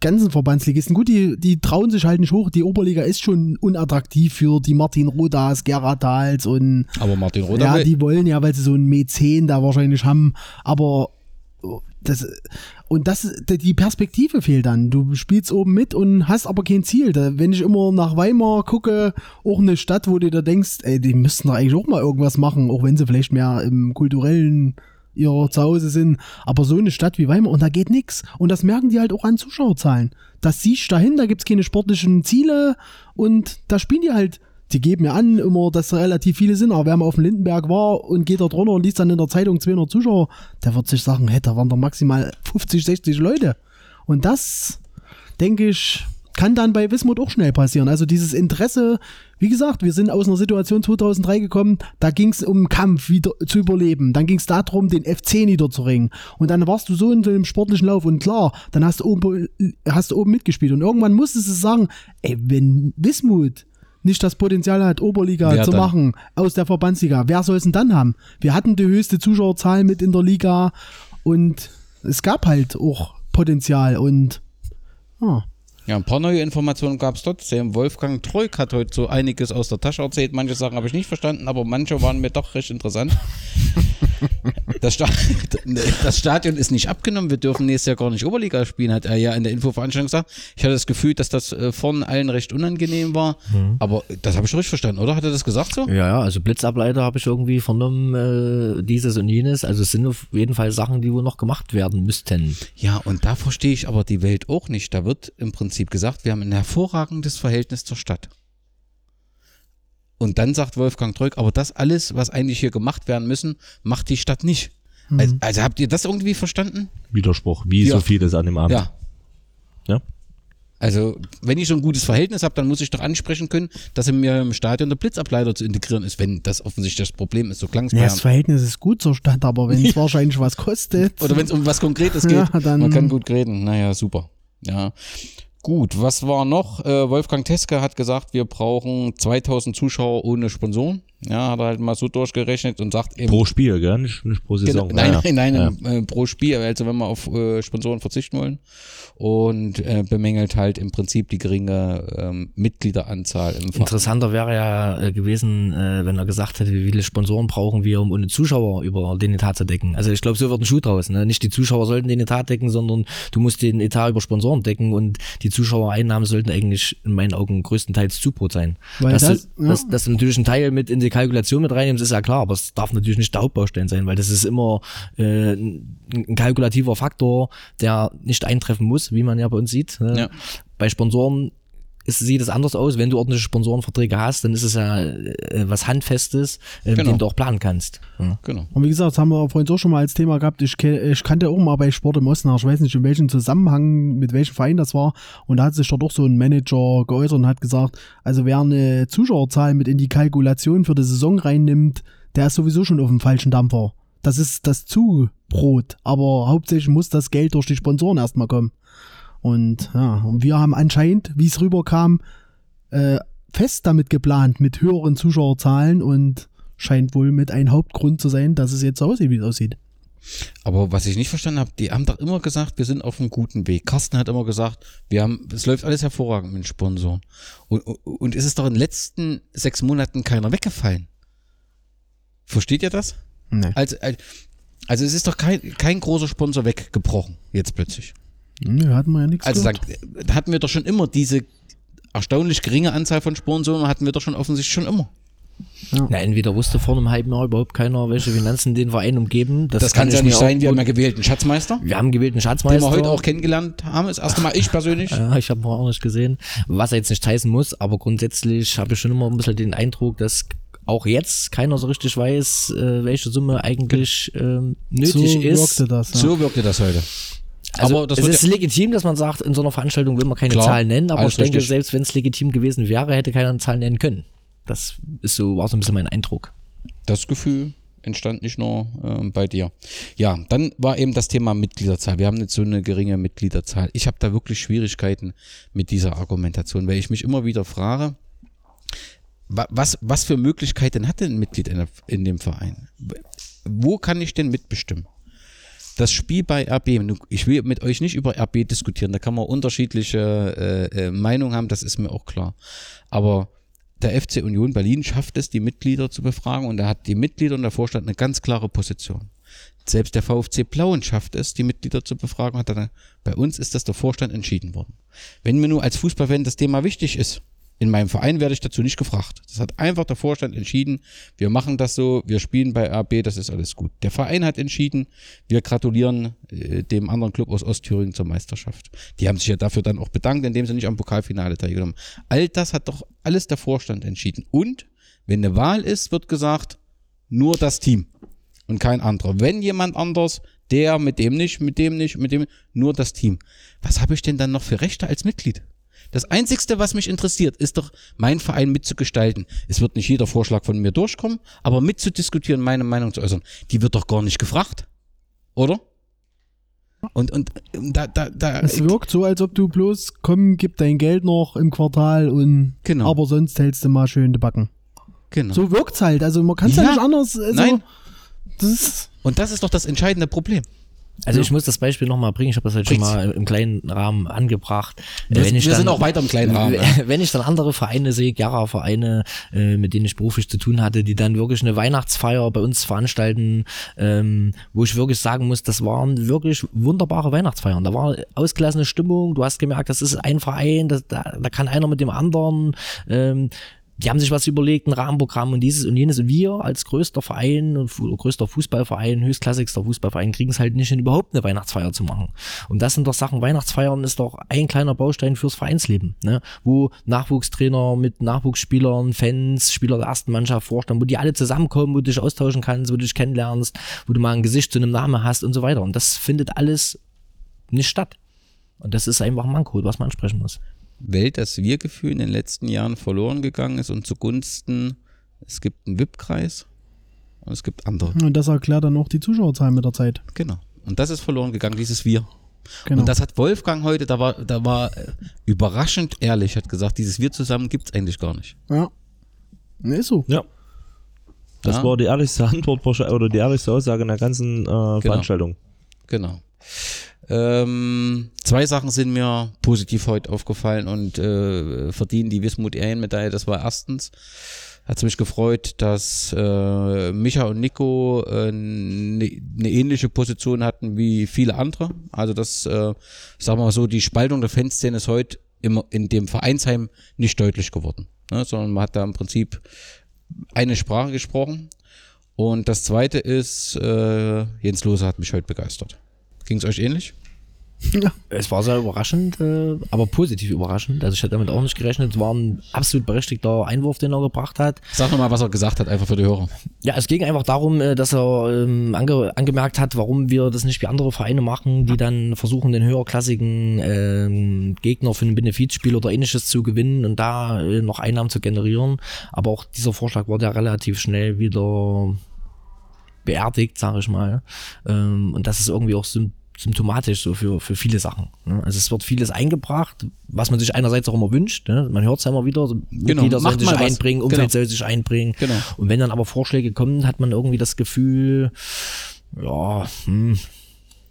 ganzen Verbandsligisten. Gut, die, die trauen sich halt nicht hoch. Die Oberliga ist schon unattraktiv für die Martin Rodas, Gerhard Dahls und Aber Martin Roder ja, will- die wollen ja, weil sie so einen Mäzen da wahrscheinlich haben, aber das und das die Perspektive fehlt dann. Du spielst oben mit und hast aber kein Ziel. Wenn ich immer nach Weimar gucke, auch eine Stadt, wo du da denkst, ey, die müssten doch eigentlich auch mal irgendwas machen, auch wenn sie vielleicht mehr im kulturellen ihr Zuhause sind, aber so eine Stadt wie Weimar und da geht nix und das merken die halt auch an Zuschauerzahlen. Das siehst du dahin, da gibt's keine sportlichen Ziele und da spielen die halt die geben ja an immer, dass da relativ viele sind, aber wer mal auf dem Lindenberg war und geht dort runter und liest dann in der Zeitung 200 Zuschauer, der wird sich sagen, hey, da waren doch maximal 50, 60 Leute. Und das, denke ich, kann dann bei Wismut auch schnell passieren. Also dieses Interesse, wie gesagt, wir sind aus einer Situation 2003 gekommen, da ging es um Kampf wieder zu überleben. Dann ging es darum, den FC niederzuringen. Und dann warst du so in dem sportlichen Lauf und klar, dann hast du oben, hast du oben mitgespielt. Und irgendwann musstest du sagen, ey, wenn Wismut nicht das Potenzial hat, Oberliga Wer zu dann? machen aus der Verbandsliga. Wer soll es denn dann haben? Wir hatten die höchste Zuschauerzahl mit in der Liga und es gab halt auch Potenzial und ah, Ja, ein paar neue Informationen gab es trotzdem. Wolfgang Troik hat heute so einiges aus der Tasche erzählt. Manche Sachen habe ich nicht verstanden, aber manche waren mir doch recht interessant. Das, Sta das Stadion ist nicht abgenommen. Wir dürfen nächstes Jahr gar nicht Oberliga spielen, hat er ja in der Infoveranstaltung gesagt. Ich hatte das Gefühl, dass das äh, vorne allen recht unangenehm war. Aber das habe ich richtig verstanden, oder? Hat er das gesagt so? Ja, ja, also Blitzableiter habe ich irgendwie vernommen, äh, dieses und jenes. Also es sind auf jeden Fall Sachen, die wohl noch gemacht werden müssten. Ja, und da verstehe ich aber die Welt auch nicht. Da wird im Prinzip gesagt, wir haben ein hervorragendes Verhältnis zur Stadt. Und dann sagt Wolfgang Treuk, aber das alles, was eigentlich hier gemacht werden müssen, macht die Stadt nicht. Also, also habt ihr das irgendwie verstanden? Widerspruch, wie Ja. so vieles an dem Abend. Ja. Ja. Also, wenn ich so ein gutes Verhältnis habe, dann muss ich doch ansprechen können, dass in mir im Stadion der Blitzableiter zu integrieren ist, wenn das offensichtlich das Problem ist. So klang es ja, das Verhältnis ist gut zur Stadt, aber wenn es wahrscheinlich was kostet. Oder wenn es um was Konkretes geht, Ja, dann- man kann gut reden. Naja, super. Ja. Gut, was war noch? Äh, Wolfgang Teske hat gesagt, wir brauchen 2000 Zuschauer ohne Sponsoren. Ja, hat er halt mal so durchgerechnet und sagt eben. Pro Spiel, gell? Nicht, nicht pro Saison. Genau, nein, Ja, nein, ja. nein, äh, pro Spiel, also wenn wir auf äh, Sponsoren verzichten wollen. Und äh, bemängelt halt im Prinzip die geringe ähm, Mitgliederanzahl im Verein. Interessanter wäre ja äh, gewesen, äh, wenn er gesagt hätte, wie viele Sponsoren brauchen wir, um ohne Zuschauer über den Etat zu decken. Also ich glaube, so wird ein Schuh draus. Ne? Nicht die Zuschauer sollten den Etat decken, sondern du musst den Etat über Sponsoren decken und die Zuschauereinnahmen sollten eigentlich in meinen Augen größtenteils Zubrot sein. Weil dass, das- du, dass, dass du natürlich einen Teil mit in die Kalkulation mit reinnimmst, ist ja klar, aber es darf natürlich nicht der Hauptbaustein sein, weil das ist immer äh, ein ein kalkulativer Faktor, der nicht eintreffen muss, wie man ja bei uns sieht. Ne? Ja. Bei Sponsoren ist, sieht es anders aus. Wenn du ordentliche Sponsorenverträge hast, dann ist es ja äh, was Handfestes, äh, mit Genau. dem du auch planen kannst. Ja. Genau. Und wie gesagt, das haben wir vorhin auch schon mal als Thema gehabt. Ich, ich kannte auch mal bei Sport im Osnabrück, ich weiß nicht in welchem Zusammenhang, mit welchem Verein das war. Und da hat sich dort auch so ein Manager geäußert und hat gesagt, also wer eine Zuschauerzahl mit in die Kalkulation für die Saison reinnimmt, der ist sowieso schon auf dem falschen Dampfer. Das ist das Zubrot. Aber hauptsächlich muss das Geld durch die Sponsoren erstmal kommen. Und ja, und wir haben anscheinend, wie es rüberkam, äh, fest damit geplant, mit höheren Zuschauerzahlen und scheint wohl mit ein Hauptgrund zu sein, dass es jetzt so aussieht, wie es aussieht. Aber was ich nicht verstanden habe, die haben doch immer gesagt, wir sind auf einem guten Weg. Carsten hat immer gesagt, wir haben, es läuft alles hervorragend mit den Sponsoren. Und, und, und ist es doch in den letzten sechs Monaten keiner weggefallen. Versteht ihr das? Nee. Also, also es ist doch kein, kein großer Sponsor weggebrochen, jetzt plötzlich. Nö, hatten wir ja nichts Also gehört. sagt, hatten wir doch schon immer diese erstaunlich geringe Anzahl von Sponsoren, hatten wir doch schon offensichtlich schon immer. Na, entweder wusste vor einem halben Jahr überhaupt keiner, welche Finanzen den Verein umgeben. Das, Das, kann ich ja nicht sein, wir haben ja gewählten Schatzmeister, Wir haben gewählten den Schatzmeister. wir heute auch kennengelernt haben, das erste Mal ich persönlich. Ja, ich habe noch auch nicht gesehen, was er jetzt nicht heißen muss, aber grundsätzlich habe ich schon immer ein bisschen den Eindruck, dass auch jetzt keiner so richtig weiß, äh, welche Summe eigentlich ähm, nötig so ist. wirkte das. Ja. So wirkte das heute. Also Aber das es ist ja- legitim, dass man sagt, in so einer Veranstaltung will man keine Klar, Zahlen nennen, aber ich denke, richtig. selbst wenn es legitim gewesen wäre, hätte keiner eine Zahl nennen können. Das ist so, war so ein bisschen mein Eindruck. Das Gefühl entstand nicht nur ähm, bei dir. Ja, dann war eben das Thema Mitgliederzahl. Wir haben nicht so eine geringe Mitgliederzahl. Ich habe da wirklich Schwierigkeiten mit dieser Argumentation, weil ich mich immer wieder frage, wa- was, was für Möglichkeiten hat denn ein Mitglied in, der, in dem Verein? Wo kann ich denn mitbestimmen? Das Spiel bei RB, ich will mit euch nicht über RB diskutieren, da kann man unterschiedliche äh, äh, Meinungen haben, das ist mir auch klar. Aber der FC Union Berlin schafft es, die Mitglieder zu befragen und da hat die Mitglieder und der Vorstand eine ganz klare Position. Selbst der VfC Plauen schafft es, die Mitglieder zu befragen. Hat dann, bei uns ist das der Vorstand entschieden worden. Wenn mir nur als Fußballfan das Thema wichtig ist, in meinem Verein werde ich dazu nicht gefragt. Das hat einfach der Vorstand entschieden. Wir machen das so, wir spielen bei RB, das ist alles gut. Der Verein hat entschieden, wir gratulieren äh, dem anderen Club aus Ostthüringen zur Meisterschaft. Die haben sich ja dafür dann auch bedankt, indem sie nicht am Pokalfinale teilgenommen. All das hat doch alles der Vorstand entschieden. Und wenn eine Wahl ist, wird gesagt, nur das Team und kein anderer. Wenn jemand anders, der mit dem nicht, mit dem nicht, mit dem, nur das Team. Was habe ich denn dann noch für Rechte als Mitglied? Das Einzigste, was mich interessiert, ist doch, meinen Verein mitzugestalten. Es wird nicht jeder Vorschlag von mir durchkommen, aber mitzudiskutieren, meine Meinung zu äußern, die wird doch gar nicht gefragt. Oder? Und, und und da, da, da, Es wirkt so, als ob du bloß, komm, gib dein Geld noch im Quartal und Genau. aber sonst hältst du mal schön die Backen. genau. So wirkt's halt. Also man kann es ja. Ja. nicht anders. Also, Nein. Das ist, Und das ist doch das entscheidende Problem. Also ich muss das Beispiel nochmal bringen, ich habe das halt schon mal im kleinen Rahmen angebracht. Wir, Wenn ich wir dann- sind auch weiter im kleinen Rahmen. ja. Wenn ich dann andere Vereine sehe, Jara-Vereine, äh, mit denen ich beruflich zu tun hatte, die dann wirklich eine Weihnachtsfeier bei uns veranstalten, ähm, wo ich wirklich sagen muss, das waren wirklich wunderbare Weihnachtsfeiern. Da war ausgelassene Stimmung, du hast gemerkt, das ist ein Verein, da, da kann einer mit dem anderen. Die haben sich was überlegt, ein Rahmenprogramm und dieses und jenes. Und wir als größter Verein und größter Fußballverein, höchstklassigster Fußballverein, kriegen es halt nicht hin, überhaupt eine Weihnachtsfeier zu machen. Und das sind doch Sachen, Weihnachtsfeiern ist doch ein kleiner Baustein fürs Vereinsleben, ne? wo Nachwuchstrainer mit Nachwuchsspielern, Fans, Spieler der ersten Mannschaft vorstellen, wo die alle zusammenkommen, wo du dich austauschen kannst, wo du dich kennenlernst, wo du mal ein Gesicht zu einem Namen hast und so weiter. Und das findet alles nicht statt. Und das ist einfach ein Manko, was man ansprechen muss. Weil das Wir-Gefühl in den letzten Jahren verloren gegangen ist und zugunsten, es gibt einen VIP-Kreis und es gibt andere. und das erklärt dann auch die Zuschauerzahlen mit der Zeit. Genau. Und das ist verloren gegangen, dieses Wir. Genau. Und das hat Wolfgang heute, da war, da war äh, überraschend ehrlich, hat gesagt, dieses Wir zusammen gibt's eigentlich gar nicht. ja. Ne, ist so. Ja. Das Ja. war die ehrlichste Antwort wahrscheinlich- oder die ehrlichste Aussage in der ganzen äh, Veranstaltung. Genau. Ähm, zwei Sachen sind mir positiv heute aufgefallen und äh, verdienen die Wismut Ehrenmedaille. Das war erstens, hat es mich gefreut, dass äh, Micha und Nico eine äh, ne ne ähnliche Position hatten wie viele andere. Also das, äh, sagen wir mal so, die Spaltung der Fanszene ist heute immer in dem Vereinsheim nicht deutlich geworden, ne, sondern man hat da im Prinzip eine Sprache gesprochen. Und das zweite ist, äh, Jens Lose hat mich heute begeistert. Ging es euch ähnlich? Es war sehr überraschend, äh, aber positiv überraschend. Also ich hätte damit auch nicht gerechnet. Es war ein absolut berechtigter Einwurf, den er gebracht hat. Sag nochmal, was er gesagt hat, einfach für die Hörer. Ja, es ging einfach darum, äh, dass er ähm, ange angemerkt hat, warum wir das nicht wie andere Vereine machen, die dann versuchen, den höherklassigen ähm, Gegner für ein Benefizspiel oder ähnliches zu gewinnen und da äh, noch Einnahmen zu generieren. Aber auch dieser Vorschlag wurde ja relativ schnell wieder beerdigt, sage ich mal. Ähm, und das ist irgendwie auch sym symptomatisch so für, für viele Sachen. Ne? Also es wird vieles eingebracht, was man sich einerseits auch immer wünscht. Ne? Man hört es ja immer wieder, so Mitglieder sollen sich was. einbringen, Umfeld Genau. soll sich einbringen. Genau. Und wenn dann aber Vorschläge kommen, hat man irgendwie das Gefühl, ja, hm,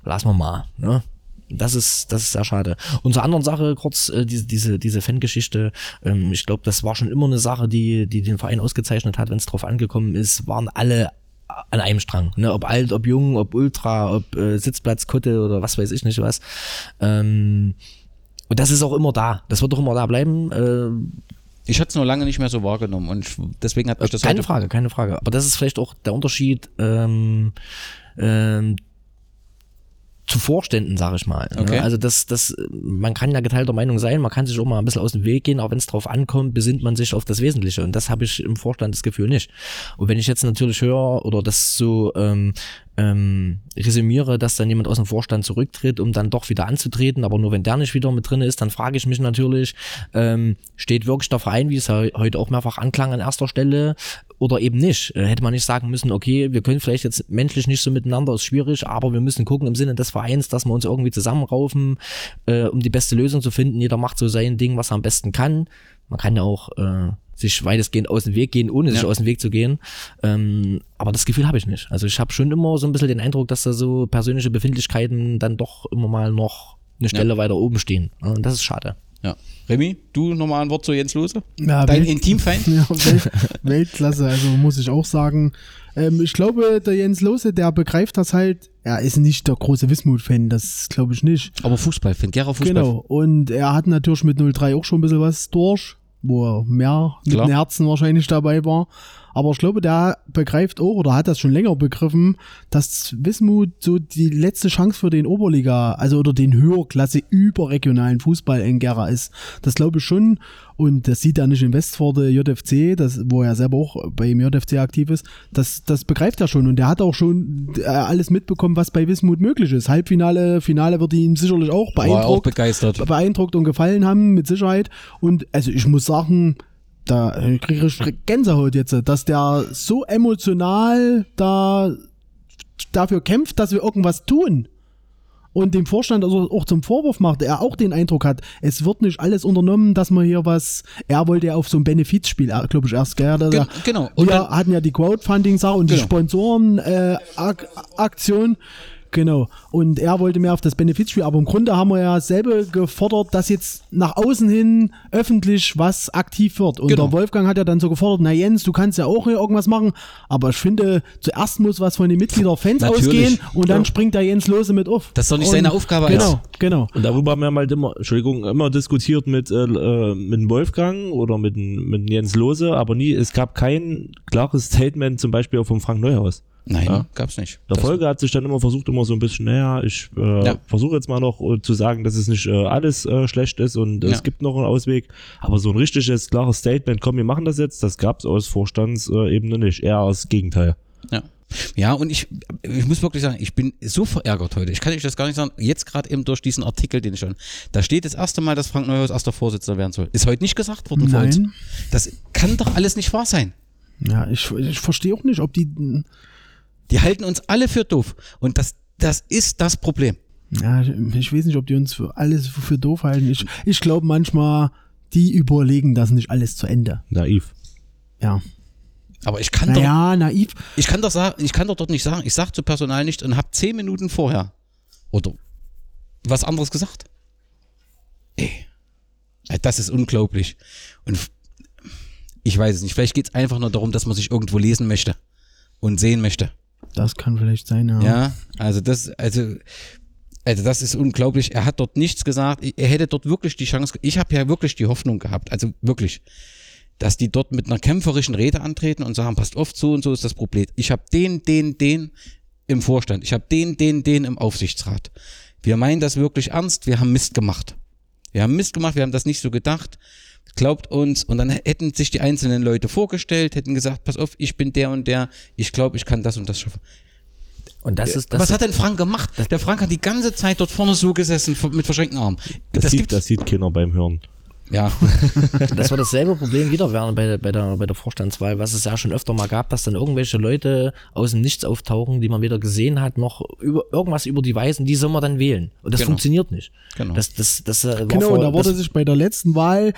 lassen wir mal. Ne? Das ist, das ist sehr schade. Und zur anderen Sache, kurz, äh, diese, diese, diese Fangeschichte, ähm, ich glaube, das war schon immer eine Sache, die, die den Verein ausgezeichnet hat, wenn es drauf angekommen ist, waren alle an einem Strang. Ne? Ob alt, ob jung, ob Ultra, ob äh, Sitzplatz, Kutte oder was weiß ich nicht was. Ähm, und das ist auch immer da. Das wird auch immer da bleiben. Äh, Ich hatte es nur lange nicht mehr so wahrgenommen und deswegen hat mich das keine Frage, keine Frage. Aber das ist vielleicht auch der Unterschied ähm, ähm, Vorständen, sage ich mal. ne? Okay. Also das, das, man kann ja geteilter Meinung sein, man kann sich auch mal ein bisschen aus dem Weg gehen, aber wenn es drauf ankommt, besinnt man sich auf das Wesentliche. Und das habe ich im Vorstand das Gefühl nicht. Und wenn ich jetzt natürlich höre oder das so ähm, ähm, resümiere, dass dann jemand aus dem Vorstand zurücktritt, um dann doch wieder anzutreten, aber nur wenn der nicht wieder mit drin ist, dann frage ich mich natürlich, ähm, steht wirklich der Verein, wie es heute auch mehrfach anklang, an erster Stelle oder eben nicht? Äh, hätte man nicht sagen müssen, okay, wir können vielleicht jetzt menschlich nicht so miteinander, ist schwierig, aber wir müssen gucken im Sinne des Vereins, dass wir uns irgendwie zusammenraufen, äh, um die beste Lösung zu finden. Jeder macht so sein Ding, was er am besten kann. Man kann ja auch äh, sich weitestgehend aus dem Weg gehen, ohne sich Ja. aus dem Weg zu gehen. Ähm, aber das Gefühl habe ich nicht. Also ich habe schon immer so ein bisschen den Eindruck, dass da so persönliche Befindlichkeiten dann doch immer mal noch eine Stelle weiter oben stehen. Und das ist schade. Ja. Remy, du nochmal ein Wort zu Jens Lose? Ja, Dein Welt- Intimfeind? Ja, Welt, Weltklasse, also muss ich auch sagen. Ähm, ich glaube, der Jens Lose, der begreift das halt. Er ist nicht der große Wismut-Fan, das glaube ich nicht. Aber Fußball, Gera Fußball. Genau. Und er hat natürlich mit 03 auch schon ein bisschen was durch, wo er mehr mit Klar. dem Herzen wahrscheinlich dabei war. Aber ich glaube, der begreift auch oder hat das schon länger begriffen, dass Wismut so die letzte Chance für den Oberliga, also oder den Höherklasse überregionalen Fußball in Gera ist. Das glaube ich schon. Und das sieht er nicht in Westforde JFC, das, wo er selber auch beim JFC aktiv ist. Das, das begreift er schon. Und er hat auch schon äh, alles mitbekommen, was bei Wismut möglich ist. Halbfinale, Finale wird ihn sicherlich auch War er auch beeindruckt begeistert. beeindruckt und gefallen haben, mit Sicherheit. Und also ich muss sagen, da kriege ich Gänsehaut jetzt, dass der so emotional da dafür kämpft, dass wir irgendwas tun. Und dem Vorstand also auch zum Vorwurf macht, er auch den Eindruck hat, es wird nicht alles unternommen, dass man hier was, er wollte ja auf so ein Benefizspiel, glaube ich, erst, gell? Gen- genau. Und wir hatten ja die Crowdfunding-Sache und die Genau. Sponsoren-Aktion. Genau. Und er wollte mehr auf das Benefizspiel, aber im Grunde haben wir ja selber gefordert, dass jetzt nach außen hin öffentlich was aktiv wird. Und Genau. der Wolfgang hat ja dann so gefordert, na Jens, du kannst ja auch hier irgendwas machen, aber ich finde, zuerst muss was von den Mitgliedern Fans Natürlich. ausgehen und dann springt der Jens Lose mit auf. Das ist doch nicht Und- seine Aufgabe Genau, als- genau. Und darüber haben wir halt immer, Entschuldigung, immer diskutiert mit, äh, äh, mit dem Wolfgang oder mit, dem- mit dem Jens Lose, aber nie, es gab kein klares Statement zum Beispiel auch vom Frank Neuhaus. Nein, Ja. gab's nicht. Der Das- Folge hat sich dann immer versucht, immer so ein bisschen, naja, ich äh, Ja. versuche jetzt mal noch äh, zu sagen, dass es nicht äh, alles äh, schlecht ist und Ja. es gibt noch einen Ausweg. Aber so ein richtiges, klares Statement, komm, wir machen das jetzt, das gab es aus Vorstandsebene nicht. Eher das Gegenteil. Ja. Ja, und ich, ich muss wirklich sagen, ich bin so verärgert heute. Ich kann euch das gar nicht sagen. Jetzt gerade eben durch diesen Artikel, den ich schon. Da steht das erste Mal, dass Frank Neuhaus erster Vorsitzender werden soll. Ist heute nicht gesagt worden. Nein. Das kann doch alles nicht wahr sein. Ja, ich, ich verstehe auch nicht, ob die, Die halten uns alle für doof. Und das, das ist das Problem. Ja, ich, weiß nicht, ob die uns für alles für, doof halten. Ich, ich glaube manchmal, die überlegen das nicht alles zu Ende. Naiv. Ja. Aber ich kann doch, Naja, naiv. ich kann doch sagen, ich kann doch dort nicht sagen, ich sag zu Personal nicht und hab zehn Minuten vorher oder was anderes gesagt. Ey, das ist unglaublich. Und ich weiß es nicht. Vielleicht geht es einfach nur darum, dass man sich irgendwo lesen möchte und sehen möchte. Das kann vielleicht sein, ja. Ja, also das, also, also das ist unglaublich. Er hat dort nichts gesagt. Er hätte dort wirklich die Chance. Ich habe ja wirklich die Hoffnung gehabt, also wirklich, dass die dort mit einer kämpferischen Rede antreten und sagen, passt auf, so und so ist das Problem. Ich habe den, den, den im Vorstand. Ich habe den, den, den im Aufsichtsrat. Wir meinen das wirklich ernst, wir haben Mist gemacht. Wir haben Mist gemacht, wir haben das nicht so gedacht. Glaubt uns. Und dann hätten sich die einzelnen Leute vorgestellt, hätten gesagt, pass auf, ich bin der und der, ich glaube, ich kann das und das schaffen. Und das ist das. Was hat denn Frank gemacht? Der Frank hat die ganze Zeit dort vorne so gesessen, mit verschränkten Armen. Das, Das sieht, das sieht keiner beim Hören. Ja. Das war dasselbe Problem wieder während bei, der- bei, der, bei der Vorstandswahl, was es ja schon öfter mal gab, dass dann irgendwelche Leute aus dem Nichts auftauchen, die man weder gesehen hat, noch über irgendwas über die weisen, die soll man dann wählen. Und das Genau. funktioniert nicht. Genau. Das, das, das, äh, war Genau, vor, und da wurde das, sich bei der letzten Wahl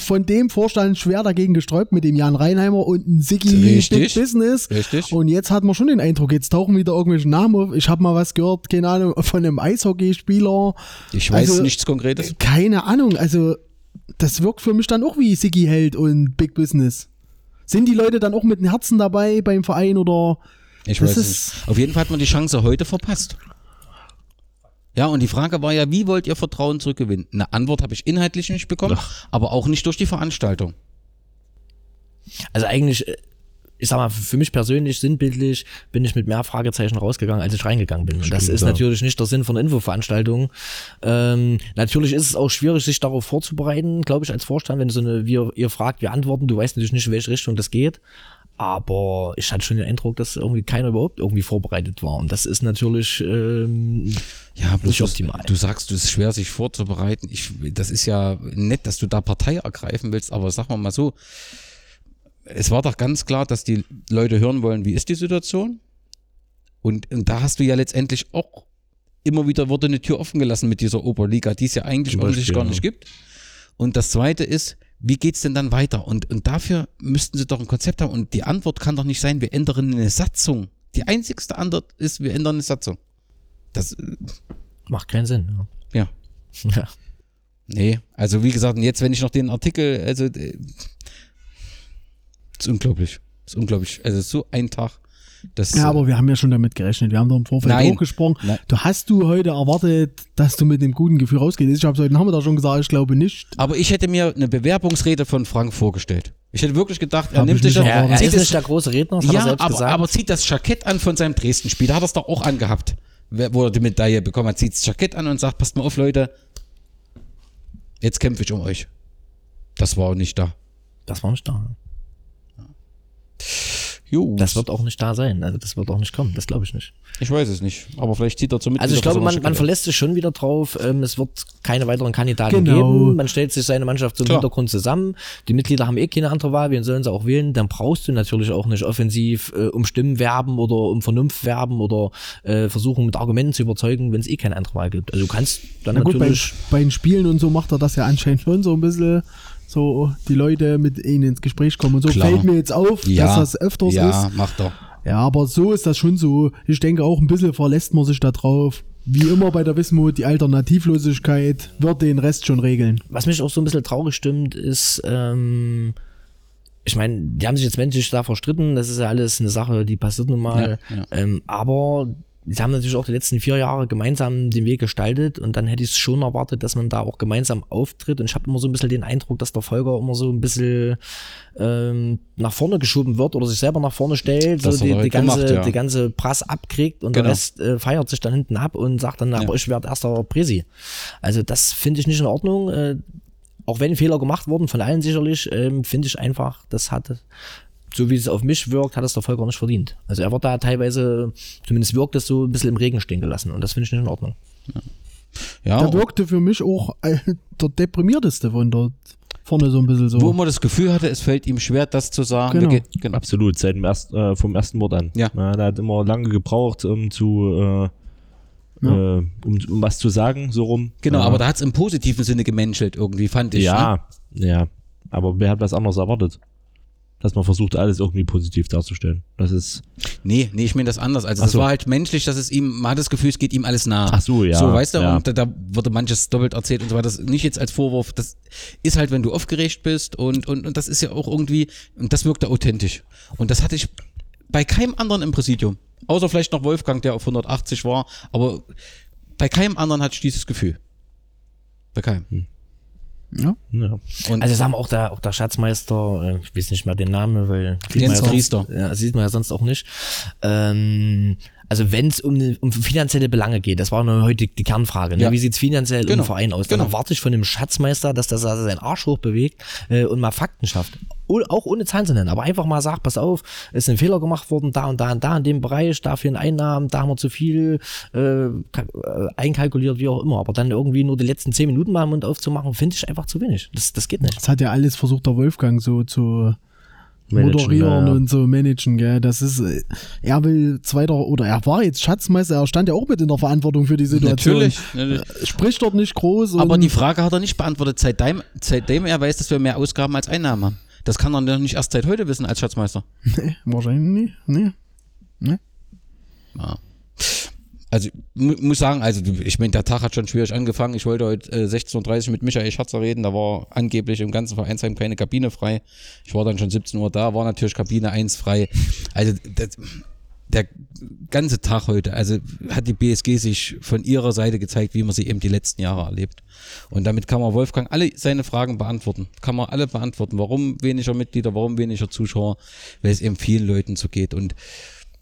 von dem Vorstand schwer dagegen gesträubt mit dem Jan Reinheimer und ein Siggi Richtig. Big Business. Richtig. Und jetzt hat man schon den Eindruck, jetzt tauchen wieder irgendwelche Namen auf. Ich habe mal was gehört, keine Ahnung, von einem Eishockeyspieler. Ich weiß Also, nichts Konkretes. Keine Ahnung, also das wirkt für mich dann auch wie Siggi Held und Big Business. Sind die Leute dann auch mit dem Herzen dabei beim Verein oder Ich weiß nicht. Auf jeden Fall hat man die Chance heute verpasst. Ja, und die Frage war ja, wie wollt ihr Vertrauen zurückgewinnen? Eine Antwort habe ich inhaltlich nicht bekommen, aber auch nicht durch die Veranstaltung. also eigentlich, äh, ich sag mal, für mich persönlich, sinnbildlich, bin ich mit mehr Fragezeichen rausgegangen, als ich reingegangen bin. Und das Stimmt, ist ja. natürlich nicht der Sinn von einer Infoveranstaltung. Ähm, natürlich ist es auch schwierig, sich darauf vorzubereiten, glaube ich, als Vorstand, wenn so eine, wir, ihr fragt, wir antworten, du weißt natürlich nicht, in welche Richtung das geht. Aber ich hatte schon den Eindruck, dass irgendwie keiner überhaupt irgendwie vorbereitet war. Und das ist natürlich ähm, Ja, bloß nicht optimal. Du sagst, es ist schwer, sich vorzubereiten. Ich, das ist ja nett, dass du da Partei ergreifen willst, aber sag mal mal so, es war doch ganz klar, dass die Leute hören wollen, wie ist die Situation? Und, und da hast du ja letztendlich auch immer wieder wurde eine Tür offen gelassen mit dieser Oberliga, die es ja eigentlich Zum offensichtlich Beispiel, gar nicht ja. gibt. Und das zweite ist, wie geht's denn dann weiter? Und, und dafür müssten sie doch ein Konzept haben. Und die Antwort kann doch nicht sein, wir ändern eine Satzung. Die einzigste Antwort ist, wir ändern eine Satzung. Das, äh, macht keinen Sinn. ja. Ja. ja. Nee, also wie gesagt, und jetzt, wenn ich noch den Artikel, also, äh, ist unglaublich. Ist unglaublich. Also so ein Tag. Das, Ja, aber wir haben ja schon damit gerechnet. Wir haben doch im Vorfeld Nein. auch gesprochen. Nein. Du hast du heute erwartet, dass du mit dem guten Gefühl rausgehst. Ich habe es heute Nachmittag schon gesagt, ich glaube nicht. aber ich hätte mir eine Bewerbungsrede von Frank vorgestellt. Ich hätte wirklich gedacht, er Hab nimmt ich sich das, Er, er zieht ist das- nicht der große Redner, das hat er ja, selbst aber, gesagt. aber zieht das Jackett an von seinem Dresden-Spiel. Da hat er es doch auch angehabt, wo er die Medaille bekommen hat. Zieht das Jackett an und sagt, passt mal auf, Leute, jetzt kämpfe ich um euch. Das war nicht da. das war nicht da. Jo, Das wird auch nicht da sein. Also das wird auch nicht kommen. Das glaube ich nicht. ich weiß es nicht. Aber vielleicht zieht er zumindest. Also ich glaube, man, man verlässt sich schon wieder drauf. Ähm, es wird keine weiteren Kandidaten Genau. geben. Man stellt sich seine Mannschaft zum Klar. Hintergrund zusammen. Die Mitglieder haben eh keine andere Wahl. Wen sollen sie auch wählen? Dann brauchst du natürlich auch nicht offensiv äh, um Stimmen werben oder um Vernunft werben oder äh, versuchen mit Argumenten zu überzeugen, wenn es eh keine andere Wahl gibt. Also du kannst dann Na gut, bei, natürlich bei den Spielen und so macht er das ja anscheinend schon so ein bisschen. So die Leute mit ihnen ins Gespräch kommen und so Klar. fällt mir jetzt auf, ja, dass das öfters ja, ist. macht er. Ja, aber so ist das schon so. Ich denke auch ein bisschen verlässt man sich da drauf. Wie immer bei der Wismut, die Alternativlosigkeit wird den Rest schon regeln. was mich auch so ein bisschen traurig stimmt, ist, ähm, ich meine, die haben sich jetzt menschlich da verstritten, das ist ja alles eine Sache, die passiert nun mal. Ja, ja. Ähm, aber sie haben natürlich auch die letzten vier Jahre gemeinsam den Weg gestaltet und dann hätte ich es schon erwartet, dass man da auch gemeinsam auftritt. Und ich habe immer so ein bisschen den Eindruck, dass der Volker immer so ein bisschen ähm, nach vorne geschoben wird oder sich selber nach vorne stellt, Das so die, die, ganze, gemacht, ja. die ganze Prass abkriegt und Genau. der Rest äh, feiert sich dann hinten ab und sagt dann, aber ich werde erster Presi. Also das finde ich nicht in Ordnung. Äh, auch wenn Fehler gemacht wurden, von allen sicherlich, ähm, finde ich einfach, das hat, so wie es auf mich wirkt, hat es der Volker nicht verdient. Also er wird da teilweise, zumindest wirkt es so ein bisschen im Regen stehen gelassen und das finde ich nicht in Ordnung. Ja, Der wirkte für mich auch äh, der deprimierteste von dort vorne so ein bisschen so. wo man das Gefühl hatte, es fällt ihm schwer, das zu sagen. Genau. Genau. Absolut, seit dem ersten, äh, vom ersten Wort an. Ja. der hat immer lange gebraucht, um zu äh, äh, um, um was zu sagen, so rum. Genau, äh, aber da hat es im positiven Sinne gemenschelt irgendwie, fand ich. Ne? ja, ja. Aber wer hat was anderes erwartet? Dass man versucht, alles irgendwie positiv darzustellen. Das ist. Nee, nee, ich meine das anders. Also es so. war halt menschlich, dass es ihm, man hat das Gefühl, es geht ihm alles nah. Ach so, ja, So, weißt du, ja. und da, da wurde manches doppelt erzählt und so weiter. Das nicht jetzt als Vorwurf, das ist halt, wenn du aufgeregt bist und, und, und das ist ja auch irgendwie, und das wirkte authentisch. Und das hatte ich bei keinem anderen im Präsidium. Außer vielleicht noch Wolfgang, der auf 180 war, aber bei keinem anderen hatte ich dieses Gefühl. Bei keinem. Ja. Ja. Und Also sagen wir auch der, auch der Schatzmeister, äh, ich weiß nicht mehr den Namen, weil Jens sonst, ja, sieht man ja sonst auch nicht. Ähm, Also wenn es um, ne- um finanzielle Belange geht, das war nur heute die Kernfrage. Ne? Ja. Wie sieht's finanziell Genau. im Verein aus? Dann Genau. erwarte ich von dem Schatzmeister, dass das also seinen Arsch hochbewegt äh, und mal Fakten schafft. Auch ohne Zahlen zu nennen, aber einfach mal sagt, pass auf, es ein Fehler gemacht worden, da und da und da in dem Bereich, da fehlen Einnahmen, da haben wir zu viel äh, äh, einkalkuliert, wie auch immer. Aber dann irgendwie nur die letzten zehn Minuten mal den Mund aufzumachen, finde ich einfach zu wenig. Das, das geht nicht. Das hat ja alles versucht, der Wolfgang so zu Managen, moderieren ja. und so managen, gell. Das ist, äh, er will zweiter, oder er war jetzt Schatzmeister, er stand ja auch mit in der Verantwortung für die Situation. Natürlich. natürlich. Spricht dort nicht groß. Aber die Frage hat er nicht beantwortet, seitdem, seitdem er weiß, dass wir mehr Ausgaben als Einnahmen haben. Das kann er noch nicht erst seit heute wissen als Schatzmeister. Nee, wahrscheinlich nicht. Nee. Ja. Also mu muss sagen, also ich meine, der Tag hat schon schwierig angefangen. Ich wollte heute äh, 16.30 Uhr mit Michael Schatzer reden. Da war angeblich im ganzen Vereinsheim keine Kabine frei. Ich war dann schon 17 Uhr da, war natürlich Kabine 1 frei. Also das, der ganze Tag heute, also hat die BSG sich von ihrer Seite gezeigt, wie man sie eben die letzten Jahre erlebt. Und damit kann man Wolfgang alle seine Fragen beantworten. Kann man alle beantworten. Warum weniger Mitglieder, warum weniger Zuschauer, weil es eben vielen Leuten so geht. Und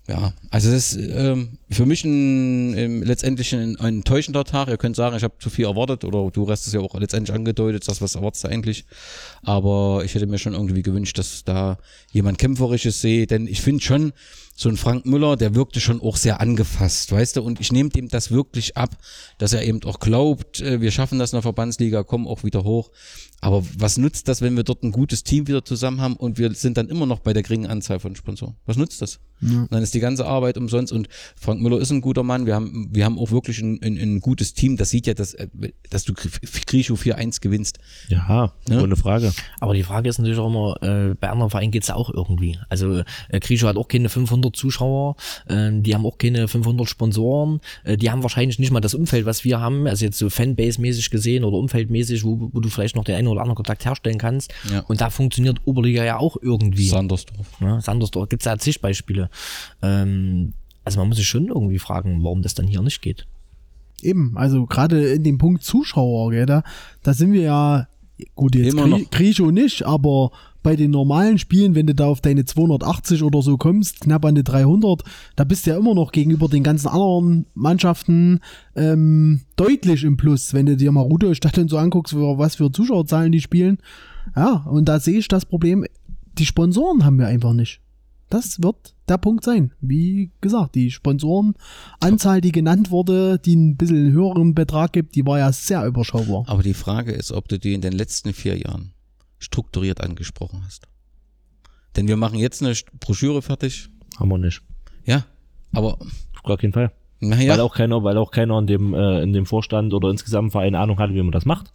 ja, also das ist ähm, für mich ein, ähm, letztendlich ein, ein enttäuschender Tag. Ihr könnt sagen, ich habe zu viel erwartet oder du hast es ja auch letztendlich angedeutet, das was erwartest du eigentlich. Aber ich hätte mir schon irgendwie gewünscht, dass da jemand kämpferisches sehe, denn ich finde schon, so ein Frank Müller, der wirkte schon auch sehr angefasst, weißt du, und ich nehme dem das wirklich ab, dass er eben auch glaubt, äh, wir schaffen das in der Verbandsliga, kommen auch wieder hoch. Aber was nutzt das, wenn wir dort ein gutes Team wieder zusammen haben und wir sind dann immer noch bei der geringen Anzahl von Sponsoren? Was nutzt das? Und dann ist die ganze Arbeit umsonst und Frank Müller ist ein guter Mann. Wir haben, wir haben auch wirklich ein, ein, ein gutes Team. Das sieht ja, dass, äh, dass du Grischow 4-1 gewinnst. Ja, Ne? ohne Frage. Aber die Frage ist natürlich auch immer, äh, bei anderen Vereinen geht's ja auch irgendwie. Also äh, Grischow hat auch keine 500 Zuschauer, äh, die haben auch keine 500 Sponsoren, äh, die haben wahrscheinlich nicht mal das Umfeld, was wir haben, also jetzt so Fanbase-mäßig gesehen oder umfeldmäßig, wo, wo du vielleicht noch den einen oder anderen Kontakt herstellen kannst. Ja. Und da funktioniert Oberliga ja auch irgendwie. Sandersdorf. Ne? Sandersdorf gibt's ja zig Beispiele. Ähm, also man muss sich schon irgendwie fragen, warum das dann hier nicht geht. Eben, also gerade in dem Punkt Zuschauer, gell, da, da sind wir ja, gut, jetzt noch. Griecho nicht, aber bei den normalen Spielen, wenn du da auf deine 280 oder so kommst, knapp an die 300, da bist du ja immer noch gegenüber den ganzen anderen Mannschaften ähm, deutlich im Plus, wenn du dir mal Rudolstadt und so anguckst, was für Zuschauerzahlen die spielen. Ja, und da sehe ich das Problem, die Sponsoren haben wir einfach nicht. Das wird der Punkt sein. Wie gesagt, die Sponsorenanzahl, die genannt wurde, die ein bisschen höheren Betrag gibt, die war ja sehr überschaubar. Aber die Frage ist, ob du die in den letzten vier Jahren strukturiert angesprochen hast. Denn wir machen jetzt eine Broschüre fertig. Haben wir nicht. Ja, aber Auf gar keinen Fall. Weil naja, auch keiner, weil auch keiner in dem, äh, in dem Vorstand oder insgesamt Verein Ahnung hatte, wie man das macht.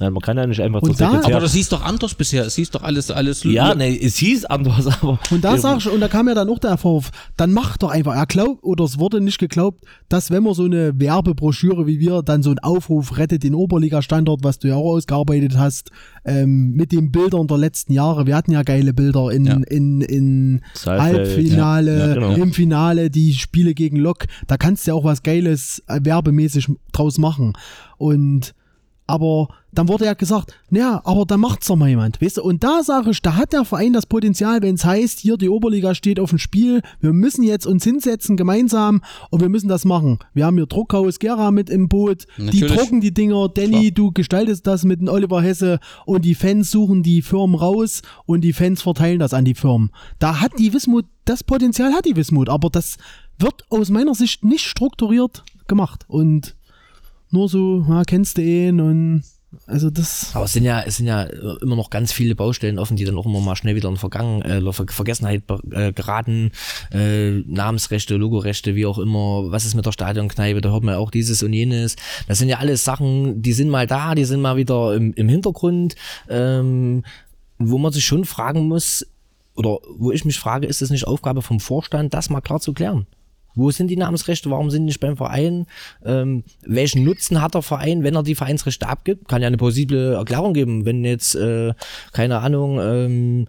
Ja, man kann ja nicht einfach Und zur da- Sekretär. aber das hieß doch anders bisher. Es hieß doch alles, alles. ja, ne, es hieß anders, aber. Und da sag ich, und da kam ja dann auch der Vorwurf, dann mach doch einfach, er glaubt, oder es wurde nicht geglaubt, dass wenn man so eine Werbebroschüre wie wir, dann so einen Aufruf rettet den Oberliga-Standort, was du ja auch ausgearbeitet hast, ähm, mit den Bildern der letzten Jahre, wir hatten ja geile Bilder in, Ja. in, in Saalfeld, Halbfinale, ja, ja, genau. im Finale, die Spiele gegen Lok, da kannst du ja auch was Geiles äh, werbemäßig draus machen. Und aber dann wurde ja gesagt, naja, aber da macht's doch mal jemand, weißt du? Und da sage ich, da hat der Verein das Potenzial, wenn es heißt, hier die Oberliga steht auf dem Spiel, wir müssen jetzt uns hinsetzen gemeinsam und wir müssen das machen. Wir haben hier Druckhaus Gera mit im Boot, die Natürlich. drucken die Dinger, Danny, du gestaltest das mit dem Oliver Hesse und die Fans suchen die Firmen raus und die Fans verteilen das an die Firmen. Da hat die Wismut, das Potenzial hat die Wismut, aber das wird aus meiner Sicht nicht strukturiert gemacht und nur so, ja, kennst du ihn und also das. Aber es sind ja, es sind ja äh, immer noch ganz viele Baustellen offen, die dann auch immer mal schnell wieder in Vergangen, äh, Ver Vergessenheit äh, geraten. Äh, Namensrechte, Logorechte, wie auch immer. Was ist mit der Stadionkneipe? Da hört man auch dieses und jenes. Das sind ja alles Sachen, die sind mal da, die sind mal wieder im, im Hintergrund, ähm, wo man sich schon fragen muss, oder wo ich mich frage, ist es nicht Aufgabe vom Vorstand, das mal klar zu klären? Wo sind die Namensrechte? Warum sind die nicht beim Verein? Ähm, welchen Nutzen hat der Verein, wenn er die Vereinsrechte abgibt? Kann ja eine plausible Erklärung geben, wenn jetzt, äh, keine Ahnung, ähm,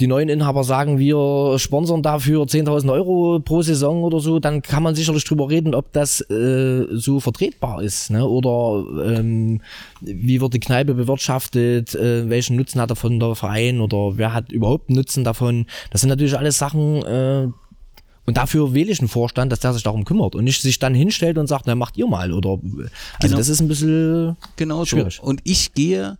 die neuen Inhaber sagen, wir sponsern dafür 10.000 Euro pro Saison oder so, dann kann man sicherlich drüber reden, ob das äh, so vertretbar ist. Ne? Oder ähm, wie wird die Kneipe bewirtschaftet, äh, welchen Nutzen hat davon der Verein oder wer hat überhaupt Nutzen davon. Das sind natürlich alles Sachen, äh, Und dafür wähle ich einen Vorstand, dass der sich darum kümmert und nicht sich dann hinstellt und sagt, na macht ihr mal oder also Genau. das ist ein bisschen Genau so. Schwierig. Und ich gehe,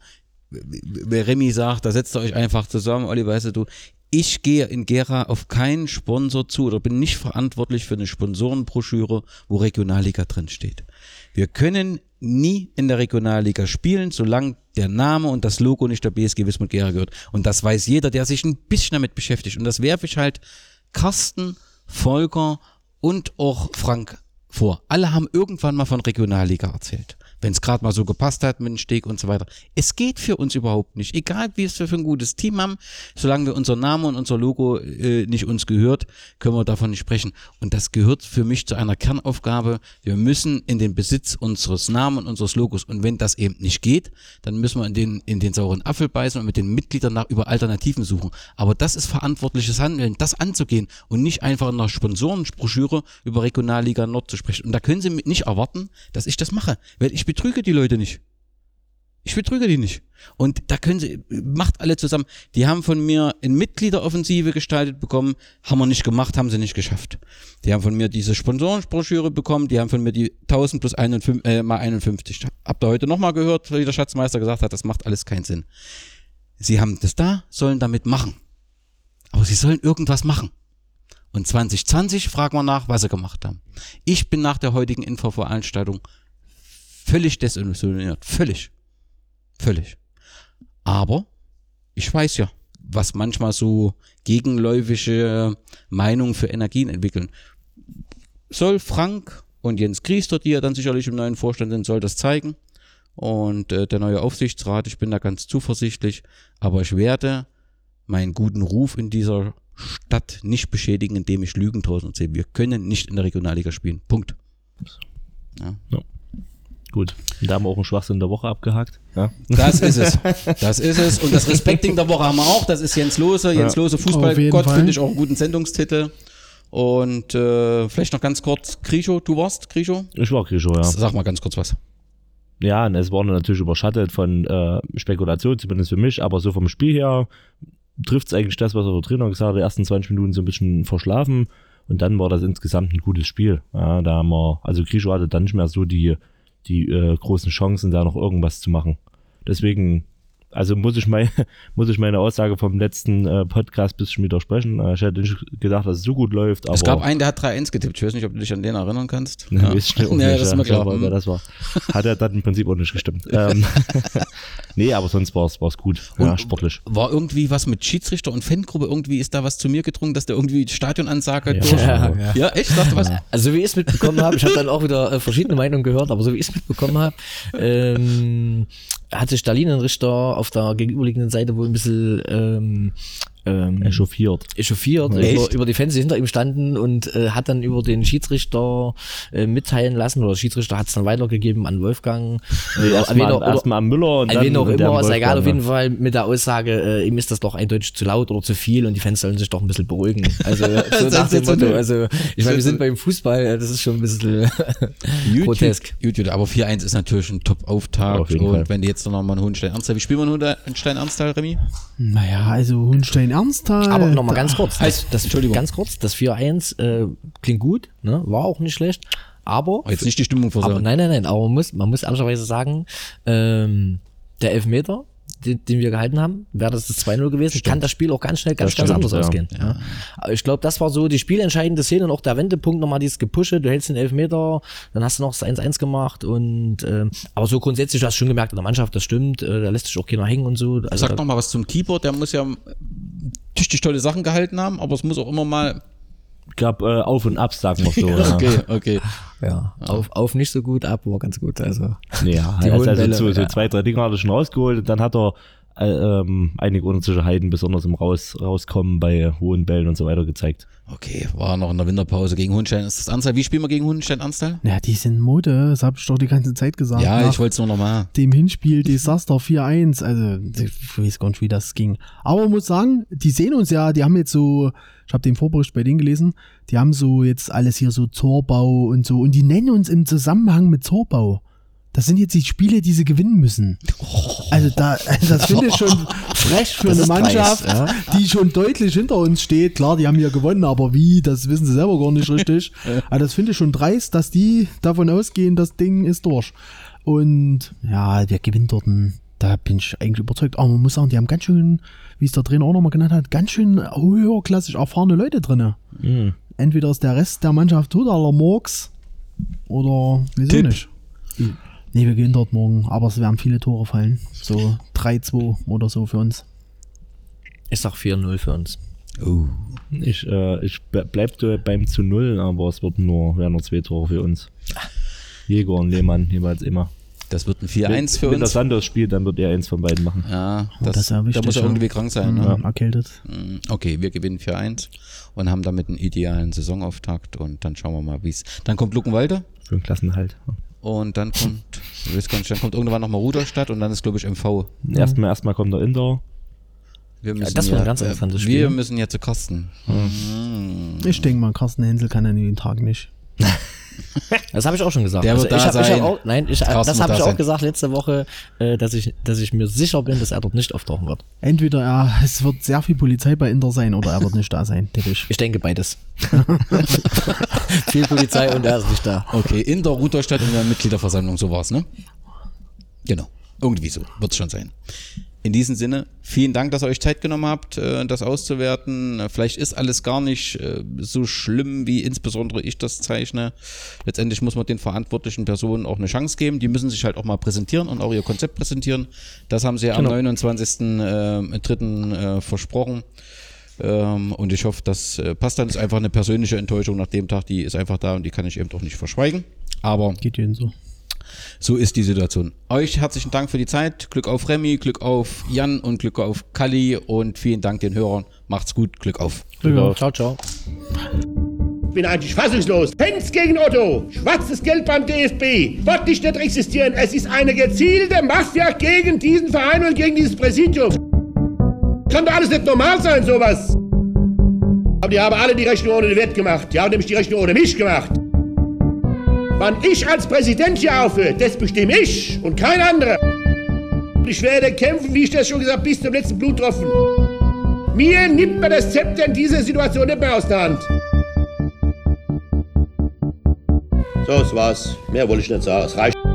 wer Remy sagt, da setzt ihr euch einfach zusammen, Olli, weißt du, ich gehe in Gera auf keinen Sponsor zu oder bin nicht verantwortlich für eine Sponsorenbroschüre, wo Regionalliga drin steht. Wir können nie in der Regionalliga spielen, solange der Name und das Logo nicht der BSG Wismut Gera gehört. Und das weiß jeder, der sich ein bisschen damit beschäftigt. Und das werfe ich halt Carsten, Volker und auch Frank vor. Alle haben irgendwann mal von Regionalliga erzählt. Wenn es gerade mal so gepasst hat mit dem Steg und so weiter. Es geht für uns überhaupt nicht. Egal, wie es wir für ein gutes Team haben, solange wir unser Name und unser Logo äh, nicht uns gehört, können wir davon nicht sprechen. Und das gehört für mich zu einer Kernaufgabe. Wir müssen in den Besitz unseres Namen und unseres Logos. Und wenn das eben nicht geht, dann müssen wir in den, in den sauren Apfel beißen und mit den Mitgliedern nach über Alternativen suchen. Aber das ist verantwortliches Handeln, das anzugehen und nicht einfach in einer Sponsorenbroschüre über Regionalliga Nord zu sprechen. Und da können Sie nicht erwarten, dass ich das mache, weil ich betrüge die Leute nicht. Ich betrüge die nicht. Und da können sie, macht alle zusammen. Die haben von mir eine Mitgliederoffensive gestaltet bekommen, haben wir nicht gemacht, haben sie nicht geschafft. Die haben von mir diese Sponsorenbroschüre bekommen, die haben von mir die 1000 plus 51, äh, mal 51. Habt ihr heute nochmal gehört, wie der Schatzmeister gesagt hat, das macht alles keinen Sinn. Sie haben das da, sollen damit machen. Aber sie sollen irgendwas machen. Und 2020 fragen wir nach, was sie gemacht haben. Ich bin nach der heutigen Infoveranstaltung völlig desillusioniert. Völlig. Völlig. Aber ich weiß ja, was manchmal so gegenläufige Meinungen für Energien entwickeln. Soll Frank und Jens Kriester, die ja dann sicherlich im neuen Vorstand sind, soll das zeigen. Und äh, der neue Aufsichtsrat, ich bin da ganz zuversichtlich, aber ich werde meinen guten Ruf in dieser Stadt nicht beschädigen, indem ich Lügen draußen erzähle. Wir können nicht in der Regionalliga spielen. Punkt. Gut. Und da haben wir auch einen Schwachsinn der Woche abgehakt. Ja. Das ist es. Das ist es. Und das Respekting der Woche haben wir auch. Das ist Jens Lose. Jens Lose Fußballgott finde ich auch einen guten Sendungstitel. Und äh, vielleicht noch ganz kurz, Grisho, du warst Grisho? Ich war Grisho, ja. Sag mal ganz kurz was. Ja, und es war natürlich überschattet von äh, Spekulation, zumindest für mich, aber so vom Spiel her trifft es eigentlich das, was der Trainer gesagt hat, die ersten 20 Minuten so ein bisschen verschlafen und dann war das insgesamt ein gutes Spiel. Ja, da haben wir, also Grisho hatte dann nicht mehr so die, die äh, großen Chancen, da noch irgendwas zu machen. Deswegen, also muss ich, mein, muss ich meine Aussage vom letzten äh, Podcast ein bisschen widersprechen. Äh, ich hätte nicht gedacht, dass es so gut läuft, aber es gab einen, der hat 3-1 getippt. Ich weiß nicht, ob du dich an den erinnern kannst. Ja. Ja, nicht, das ist ja. mir klar. Wer das war. Hat er dann im Prinzip auch nicht gestimmt. ähm, nee, aber sonst war es gut. Ja, Und sportlich. War irgendwie was mit Schiedsrichter und Fangruppe? Irgendwie ist da was zu mir gedrungen, dass der irgendwie Stadionansage Ja. durch. Ja, Ja, echt? Sagst du was? Also so wie ich es mitbekommen habe, ich habe dann auch wieder äh, verschiedene Meinungen gehört, aber so wie ich es mitbekommen habe, ähm, hat sich der Linienrichter auf der gegenüberliegenden Seite wohl ein bisschen ähm, ähm, Echauffiert. echauffiert, Echt? über, über die Fans, die hinter ihm standen und äh, hat dann über den Schiedsrichter äh, mitteilen lassen, oder der Schiedsrichter hat es dann weitergegeben an Wolfgang. Äh, an Erstmal erst mal am Müller und an dann wen auch immer, ist egal, auf jeden Fall mit der Aussage, äh, ihm ist das doch eindeutig zu laut oder zu viel und die Fans sollen sich doch ein bisschen beruhigen. Also so nach dem Motto, also ich meine, wir sind beim Fußball, das ist schon ein bisschen grotesk. YouTube, aber 4-1 ist natürlich ein Top-Auftakt. Und Fall. wenn die jetzt noch mal einen Hohenstein Ernsthal, wie spielen wir einen Hohenstein Ernsthal, Remy? Naja, also Hunstein Ernsthal. Aber nochmal ganz kurz, das, das, Entschuldigung. ganz kurz, das 4-1 äh, klingt gut, ne? war auch nicht schlecht, aber, Oh, jetzt nicht die Stimmung aber versauen. nein, nein, nein, aber man muss, man muss ehrlicherweise sagen, ähm, der Elfmeter, den, den wir gehalten haben, wäre das das 2-0 gewesen, kann das Spiel auch ganz schnell ganz, ganz stimmt, anders ja. ausgehen. Ja. Aber ich glaube, das war so die spielentscheidende Szene und auch der Wendepunkt, nochmal dieses Gepushe, du hältst den Elfmeter, dann hast du noch das 1-1 gemacht und ähm, aber so grundsätzlich, du hast schon gemerkt in der Mannschaft, das stimmt, äh, da lässt sich auch keiner hängen und so. Also Sag da, noch mal was zum Keeper, der muss ja tüchtig tolle Sachen gehalten haben, aber es muss auch immer mal. Gab äh, Auf und Abs, sagen wir so. ja. Okay, okay. ja, auf, auf nicht so gut, ab war ganz gut. Also ja, Die er hat hohen also Bälle, so, zwei, drei Dinge hat er schon rausgeholt und dann hat er ähm, einige Unsicherheiten, besonders im Raus, Rauskommen bei hohen Bällen und so weiter gezeigt. Okay, war noch in der Winterpause gegen Hohenstein. Ist das Anstall? Wie spielen wir gegen Hohenstein Anstal? Ja, die sind Mode, das habe ich doch die ganze Zeit gesagt. Ja, Nach ich wollte es nur noch mal. dem Hinspiel Desaster 4-1, also ich weiß gar nicht, wie das ging. Aber man muss sagen, die sehen uns ja, die haben jetzt so, ich habe den Vorbericht bei denen gelesen, die haben so jetzt alles hier so Zorbau und so und die nennen uns im Zusammenhang mit Zorbau Das sind jetzt die Spiele, die sie gewinnen müssen. Also da, das finde ich schon frech für Das eine Mannschaft, dreist, ja. die schon deutlich hinter uns steht. Klar, die haben ja gewonnen, aber wie, das wissen sie selber gar nicht richtig. Aber das finde ich schon dreist, dass die davon ausgehen, das Ding ist durch. Und ja, wer gewinnt dort? denn? Da bin ich eigentlich überzeugt. Aber man muss sagen, die haben ganz schön, wie es der Trainer auch nochmal genannt hat, ganz schön höherklassig erfahrene Leute drinne. Mhm. Entweder ist der Rest der Mannschaft totaler Murks oder wieso Tipp. nicht. Nee, wir gehen dort morgen, aber es werden viele Tore fallen. So 3-2 oder so für uns. Ich sag 4-0 für uns. Oh. Ich, äh, ich ble- bleib beim zu Null, aber es wird nur, werden nur zwei Tore für uns. Jäger und Lehmann jeweils immer. Das wird ein 4-1 für Wenn der uns. Santos spielt, dann wird er eins von beiden machen. Ja, Oh, das, das ja da muss er ja. irgendwie krank sein. Ne? Ja. Erkältet. Mm, Okay, wir gewinnen 4-1 und haben damit einen idealen Saisonauftakt und dann schauen wir mal, wie es. Dann kommt Luckenwalde Für den Klassenhalt. und dann kommt, ich weiß gar nicht, dann kommt irgendwann nochmal Ruderstadt und dann ist, glaube ich, MV. Erstmal, erstmal kommt der Inter. Wir müssen das wird ein ganz äh, interessantes Wir Spiel. müssen ja zu Carsten. Mm. Ich denke mal, Carsten Hensel kann an den Tag nicht. Das habe ich auch schon gesagt. Der wird ich da hab, sein. auch, nein, ich, das wird habe da ich auch sein. gesagt letzte Woche, äh, dass ich, dass ich mir sicher bin, dass er dort nicht auftauchen wird. Entweder er, es wird sehr viel Polizei bei Inter sein oder er wird nicht da sein, tippe ich. Ich denke beides. Viel Polizei und er ist nicht da. Okay, in der Ruderstadt in der Mitgliederversammlung, so war's, ne? Genau. Irgendwie so. Wird's schon sein. In diesem Sinne, vielen Dank, dass ihr euch Zeit genommen habt, äh, das auszuwerten. Äh, Vielleicht ist alles gar nicht äh, so schlimm, wie insbesondere ich das zeichne. Letztendlich muss man den verantwortlichen Personen auch eine Chance geben. Die müssen sich halt auch mal präsentieren und auch ihr Konzept präsentieren. Das haben sie ja am 29.03. Äh, versprochen. Ähm, und ich hoffe, das passt dann. Ist einfach eine persönliche Enttäuschung nach dem Tag, die ist einfach da und die kann ich eben auch nicht verschweigen. Aber Geht jedem so. So ist die Situation. Euch herzlichen Dank für die Zeit. Glück auf Remy, Glück auf Jan und Glück auf Kali und vielen Dank den Hörern. Macht's gut, Glück auf. Ciao, ciao. bin eigentlich fassungslos. Pence gegen Otto. Schwarzes Geld beim DFB. Wird nicht nicht existieren. Es ist eine gezielte Mafia gegen diesen Verein und gegen dieses Präsidium. Kann doch alles nicht normal sein, sowas. Aber die haben alle die Rechnung ohne den Wert gemacht. Die haben nämlich die Rechnung ohne mich gemacht. Wann ich als Präsident hier aufhöre, das bestimme ich und kein anderer. Ich werde kämpfen, wie ich das schon gesagt bis zum letzten Bluttropfen. Mir nimmt man das Zepter in dieser Situation nicht mehr aus der Hand. So, das war's. Mehr wollte ich nicht sagen. Es reicht.